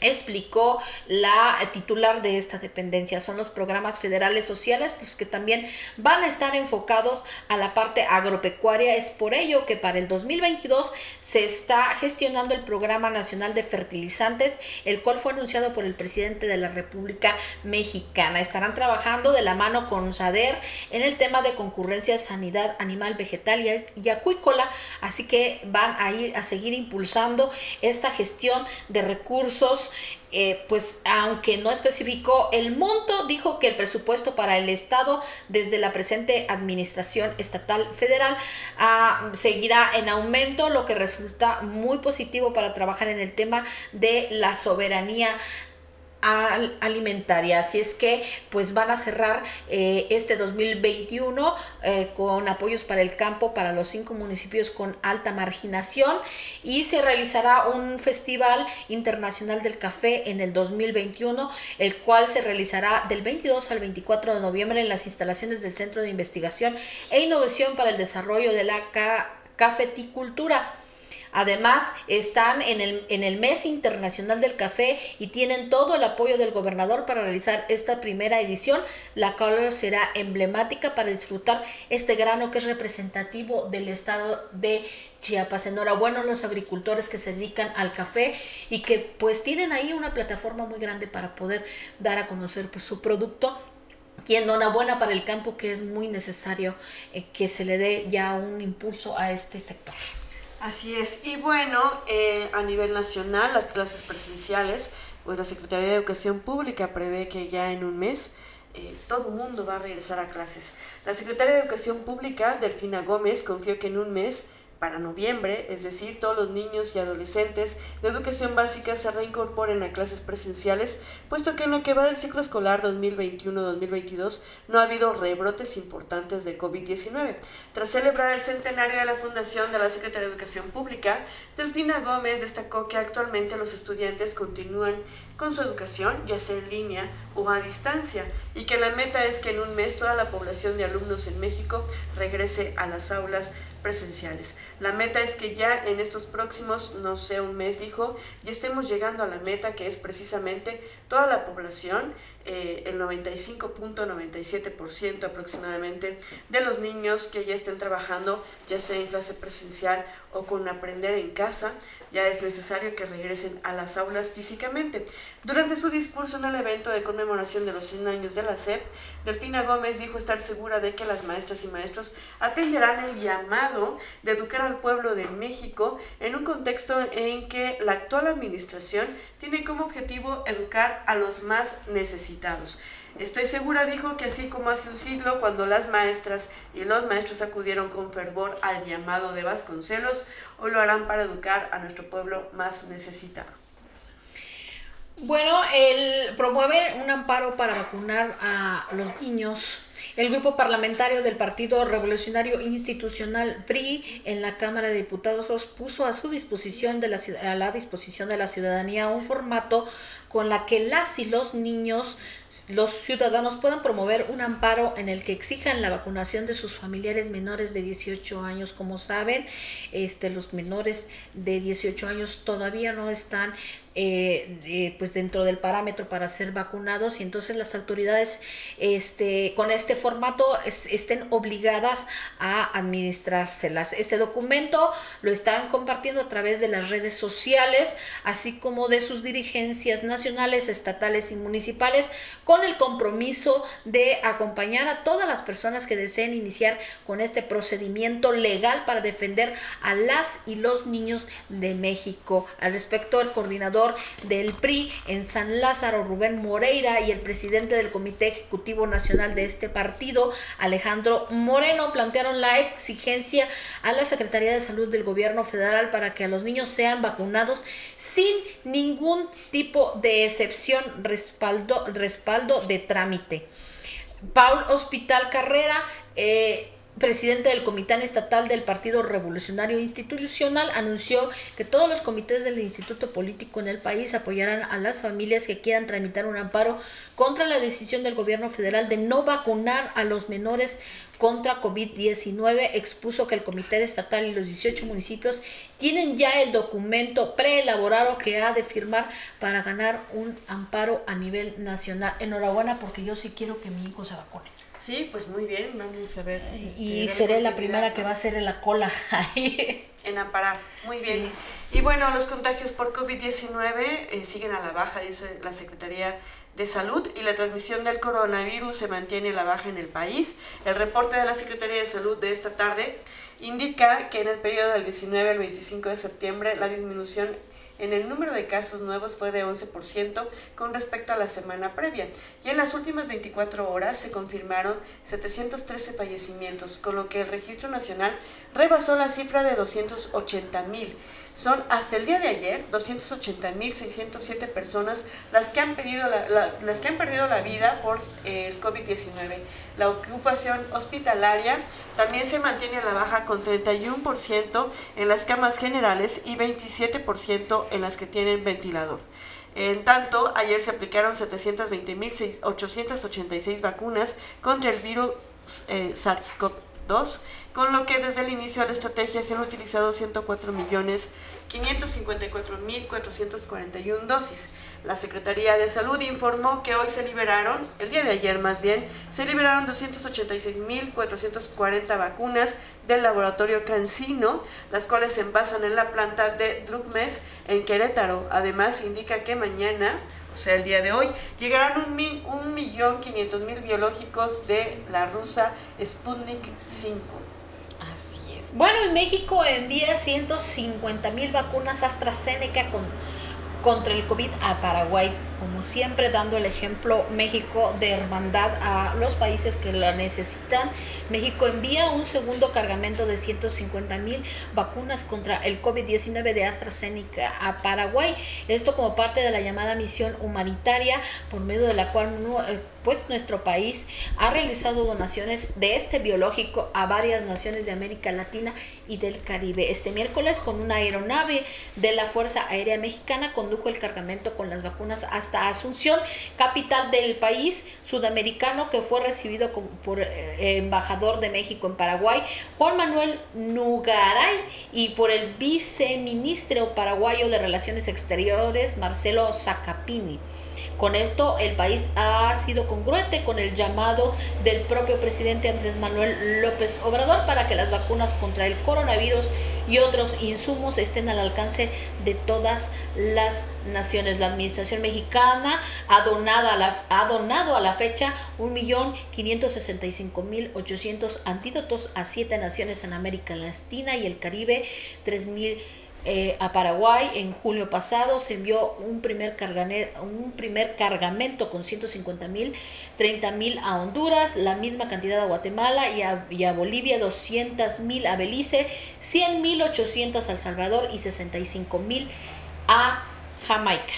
explicó la titular de esta dependencia. Son los programas federales sociales los que también van a estar enfocados a la parte agropecuaria. Es por ello que para el 2022 se está gestionando el Programa Nacional de Fertilizantes, el cual fue anunciado por el presidente de la República Mexicana. Estarán trabajando de la mano con SADER en el tema de concurrencia, sanidad animal, vegetal y acuícola. Así que van a ir a seguir impulsando esta gestión de recursos eh, pues aunque no especificó el monto, dijo que el presupuesto para el Estado desde la presente administración estatal federal ah, seguirá en aumento, lo que resulta muy positivo para trabajar en el tema de la soberanía alimentaria. Así es que pues van a cerrar eh, este 2021 eh, con apoyos para el campo para los cinco municipios con alta marginación y se realizará un festival internacional del café en el 2021, el cual se realizará del 22 al 24 de noviembre en las instalaciones del Centro de Investigación e Innovación para el Desarrollo de la Cafeticultura. Además, están en el, en el mes internacional del café y tienen todo el apoyo del gobernador para realizar esta primera edición, la cual será emblemática para disfrutar este grano que es representativo del estado de Chiapas. Enhorabuena a los agricultores que se dedican al café y que pues tienen ahí una plataforma muy grande para poder dar a conocer pues, su producto y enhorabuena para el campo que es muy necesario eh, que se le dé ya un impulso a este sector. Así es. Y bueno, eh, a nivel nacional, las clases presenciales, pues la Secretaría de Educación Pública prevé que ya en un mes eh, todo el mundo va a regresar a clases. La Secretaria de Educación Pública, Delfina Gómez, confió que en un mes para noviembre, es decir, todos los niños y adolescentes de educación básica se reincorporen a clases presenciales, puesto que en lo que va del ciclo escolar 2021-2022 no ha habido rebrotes importantes de COVID-19. Tras celebrar el centenario de la fundación de la Secretaría de Educación Pública, Delfina Gómez destacó que actualmente los estudiantes continúan con su educación, ya sea en línea o a distancia, y que la meta es que en un mes toda la población de alumnos en México regrese a las aulas presenciales. La meta es que ya en estos próximos, no sé, un mes dijo, ya estemos llegando a la meta que es precisamente toda la población eh, el 95.97% aproximadamente de los niños que ya estén trabajando, ya sea en clase presencial o con aprender en casa, ya es necesario que regresen a las aulas físicamente. Durante su discurso en el evento de conmemoración de los 100 años de la SEP, Delfina Gómez dijo estar segura de que las maestras y maestros atenderán el llamado de educar al pueblo de México en un contexto en que la actual administración tiene como objetivo educar a los más necesitados Estoy segura, dijo, que así como hace un siglo, cuando las maestras y los maestros acudieron con fervor al llamado de Vasconcelos, hoy lo harán para educar a nuestro pueblo más necesitado. Bueno, él promueve un amparo para vacunar a los niños el grupo parlamentario del Partido Revolucionario Institucional PRI en la Cámara de Diputados puso a su disposición de la, a la disposición de la ciudadanía un formato con la que las y los niños, los ciudadanos puedan promover un amparo en el que exijan la vacunación de sus familiares menores de 18 años. Como saben, este, los menores de 18 años todavía no están eh, pues dentro del parámetro para ser vacunados y entonces las autoridades este, con este formato estén obligadas a administrárselas. Este documento lo están compartiendo a través de las redes sociales, así como de sus dirigencias nacionales nacionales, estatales y municipales con el compromiso de acompañar a todas las personas que deseen iniciar con este procedimiento legal para defender a las y los niños de México. Al respecto, el coordinador del PRI en San Lázaro, Rubén Moreira, y el presidente del Comité Ejecutivo Nacional de este partido, Alejandro Moreno, plantearon la exigencia a la Secretaría de Salud del Gobierno Federal para que a los niños sean vacunados sin ningún tipo de excepción, respaldo, respaldo de trámite. Paul Hospital Carrera eh, presidente del Comité Estatal del Partido Revolucionario Institucional, anunció que todos los comités del Instituto Político en el país apoyarán a las familias que quieran tramitar un amparo contra la decisión del gobierno federal de no vacunar a los menores contra COVID-19. Expuso que el Comité Estatal y los 18 municipios tienen ya el documento preelaborado que ha de firmar para ganar un amparo a nivel nacional. Enhorabuena porque yo sí quiero que mi hijo se vacune. Sí, pues muy bien, vamos a ver. y este, seré la primera que va a ser en la cola ahí. En Amparar, muy bien. Y bueno, los contagios por COVID-19 eh, siguen a la baja, dice la Secretaría de Salud, y la transmisión del coronavirus se mantiene a la baja en el país. El reporte de la Secretaría de Salud de esta tarde indica que en el periodo del 19 al 25 de septiembre la disminución en el número de casos nuevos fue de 11% con respecto a la semana previa y en las últimas 24 horas se confirmaron 713 fallecimientos, con lo que el registro nacional rebasó la cifra de 280 mil. Son hasta el día de ayer 280.607 personas las que, han pedido las que han perdido la vida por el COVID-19. La ocupación hospitalaria también se mantiene a la baja con 31% en las camas generales y 27% en las que tienen ventilador. En tanto, ayer se aplicaron 720.886 vacunas contra el virus eh, SARS-CoV-2 con lo que desde el inicio de la estrategia se han utilizado 104.554.441 dosis. La Secretaría de Salud informó que hoy se liberaron, el día de ayer más bien, se liberaron 286.440 vacunas del laboratorio Cancino, las cuales se envasan en la planta de Drugmes en Querétaro. Además, indica que mañana, o sea, el día de hoy, llegarán un, mil, un millón quinientos mil biológicos de la rusa Sputnik 5. Así es. Bueno, y México envía 150 mil vacunas AstraZeneca con, contra el COVID a Paraguay como siempre dando el ejemplo México de hermandad a los países que la necesitan. México envía un segundo cargamento de 150 mil vacunas contra el COVID-19 de AstraZeneca a Paraguay. Esto como parte de la llamada misión humanitaria por medio de la cual eh, pues nuestro país ha realizado donaciones de este biológico a varias naciones de América Latina y del Caribe. Este miércoles con una aeronave de la Fuerza Aérea Mexicana condujo el cargamento con las vacunas hasta Asunción, capital del país sudamericano que fue recibido por eh, embajador de México en Paraguay, Juan Manuel Nugaray, y por el viceministro paraguayo de Relaciones Exteriores, Marcelo Zacapini. Con esto, el país ha sido congruente con el llamado del propio presidente Andrés Manuel López Obrador para que las vacunas contra el coronavirus y otros insumos estén al alcance de todas las naciones. La administración mexicana ha donado a la, ha donado a la fecha 1.565.800 antídotos a siete naciones en América Latina y el Caribe, 3.000 eh, a Paraguay. En julio pasado se envió un primer, un primer cargamento con 150 mil, 30 mil a Honduras, la misma cantidad a Guatemala y a, y a Bolivia, 200 mil a Belice, 100 mil 800 a El Salvador y 65 mil a Jamaica.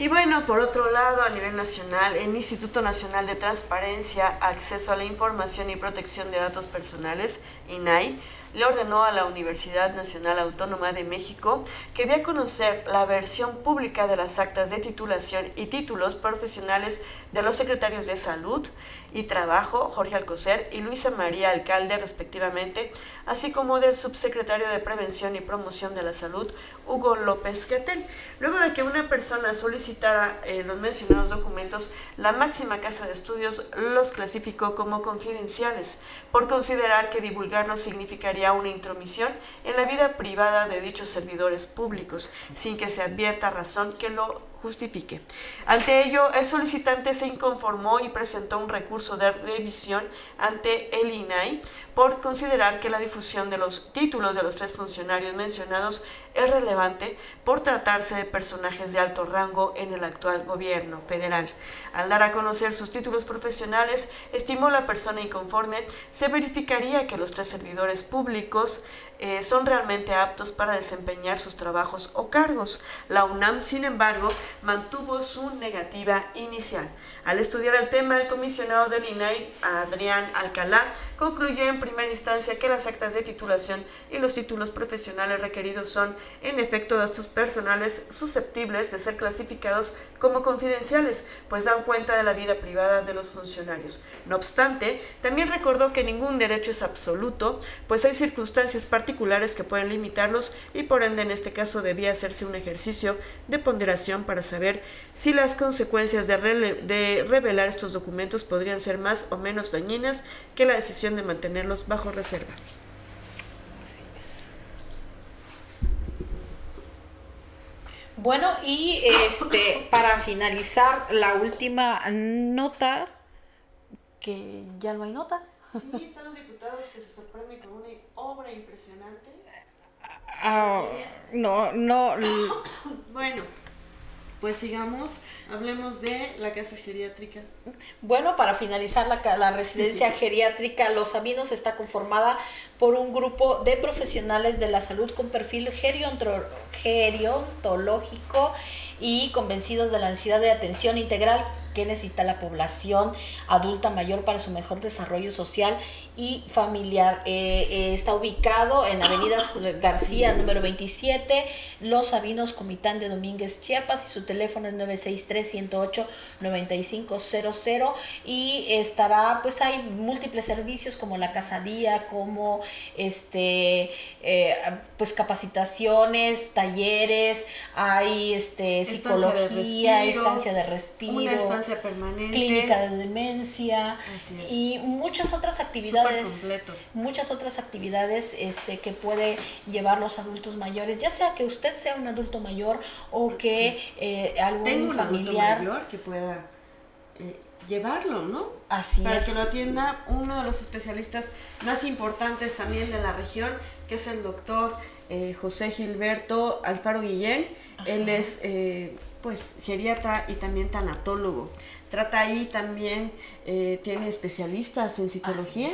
Y bueno, por otro lado, a nivel nacional, el Instituto Nacional de Transparencia, Acceso a la Información y Protección de Datos Personales, INAI, le ordenó a la Universidad Nacional Autónoma de México que dé a conocer la versión pública de las actas de titulación y títulos profesionales de los secretarios de Salud y Trabajo, Jorge Alcocer y Luisa María Alcalde, respectivamente, así como del subsecretario de Prevención y Promoción de la Salud, Hugo López Gatel. Luego de que una persona solicitara eh, los mencionados documentos, la máxima casa de estudios los clasificó como confidenciales, por considerar que divulgarlos significaría una intromisión en la vida privada de dichos servidores públicos, sin que se advierta razón que lo justifique. Ante ello, el solicitante se inconformó y presentó un recurso de revisión ante el INAI por considerar que la difusión de los títulos de los tres funcionarios mencionados es relevante por tratarse de personajes de alto rango en el actual gobierno federal. Al dar a conocer sus títulos profesionales, estimó la persona inconforme, se verificaría que los tres servidores públicos eh, son realmente aptos para desempeñar sus trabajos o cargos. La UNAM, sin embargo, mantuvo su negativa inicial. Al estudiar el tema, el comisionado del INAI, Adrián Alcalá, concluyó en primera instancia que las actas de titulación y los títulos profesionales requeridos son, en efecto, datos personales susceptibles de ser clasificados como confidenciales, pues dan cuenta de la vida privada de los funcionarios. No obstante, también recordó que ningún derecho es absoluto, pues hay circunstancias particulares que pueden limitarlos y por ende en este caso debía hacerse un ejercicio de ponderación para saber si las consecuencias de, de revelar estos documentos podrían ser más o menos dañinas que la decisión de mantenerlos bajo reserva. Así es. Bueno, y este para finalizar la última nota, que ya no hay nota. Sí, están los diputados que se sorprenden con una obra impresionante. Ah, no, no. bueno, pues sigamos, hablemos de la casa geriátrica. Bueno, para finalizar la, la residencia geriátrica Los Sabinos está conformada por un grupo de profesionales de la salud con perfil geriontológico y convencidos de la necesidad de atención integral que necesita la población adulta mayor para su mejor desarrollo social y familiar. Eh, eh, está ubicado en Avenida García número 27, Los Sabinos, Comitán de Domínguez, Chiapas y su teléfono es 963-108-9500 y estará, pues hay múltiples servicios como la casadía, como este, eh, pues capacitaciones, talleres, hay este, psicología, estancia de respiro, una estancia permanente, clínica de demencia y muchas otras actividades muchas otras actividades este, que puede llevar los adultos mayores, ya sea que usted sea un adulto mayor o que eh, algún Tengo un familiar mayor que pueda eh, llevarlo, ¿no? Así Para que lo atienda uno de los especialistas más importantes también de la región, que es el doctor eh, José Gilberto Alfaro Guillén. Él es pues geriatra y también tanatólogo. Trata ahí también, tiene especialistas en psicología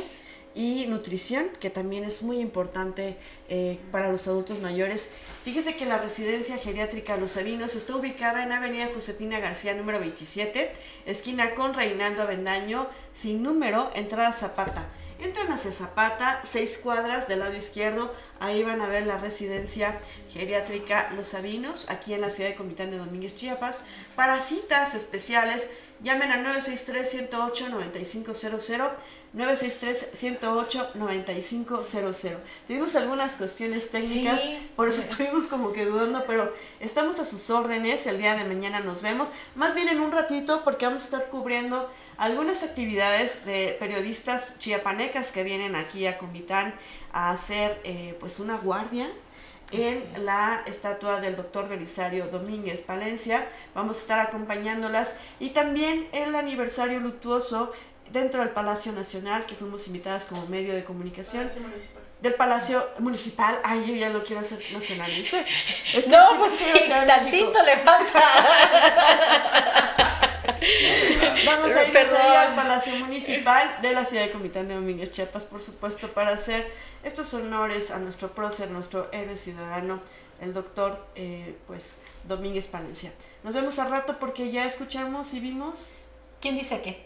y nutrición, que también es muy importante eh, para los adultos mayores. Fíjese que la residencia geriátrica Los Sabinos está ubicada en Avenida Josefina García número 27, esquina con Reinaldo Avendaño, sin número, entrada Zapata. Entran hacia Zapata, seis cuadras del lado izquierdo, ahí van a ver la residencia geriátrica Los Sabinos, aquí en la ciudad de Comitán de Domínguez, Chiapas. Para citas especiales, llamen al 963-108-9500 963-108-9500. Tuvimos algunas cuestiones técnicas, por eso estuvimos como que dudando, pero estamos a sus órdenes. El día de mañana nos vemos, más bien en un ratito, porque vamos a estar cubriendo algunas actividades de periodistas chiapanecas que vienen aquí a Comitán a hacer eh, pues una guardia en la estatua del doctor Belisario Domínguez Palencia. Vamos a estar acompañándolas y también el aniversario luctuoso dentro del Palacio Nacional, que fuimos invitadas como medio de comunicación. Del Palacio Municipal. Ay, yo ya lo quiero hacer nacional, ¿viste? no, pues sí, tantito le falta. Vamos a ir al Palacio Municipal de la ciudad de Comitán de Domínguez, Chiapas, por supuesto, para hacer estos honores a nuestro prócer, nuestro héroe ciudadano, el doctor, eh, pues, Domínguez Palencia. Nos vemos al rato porque ya escuchamos y vimos. ¿Quién dice qué?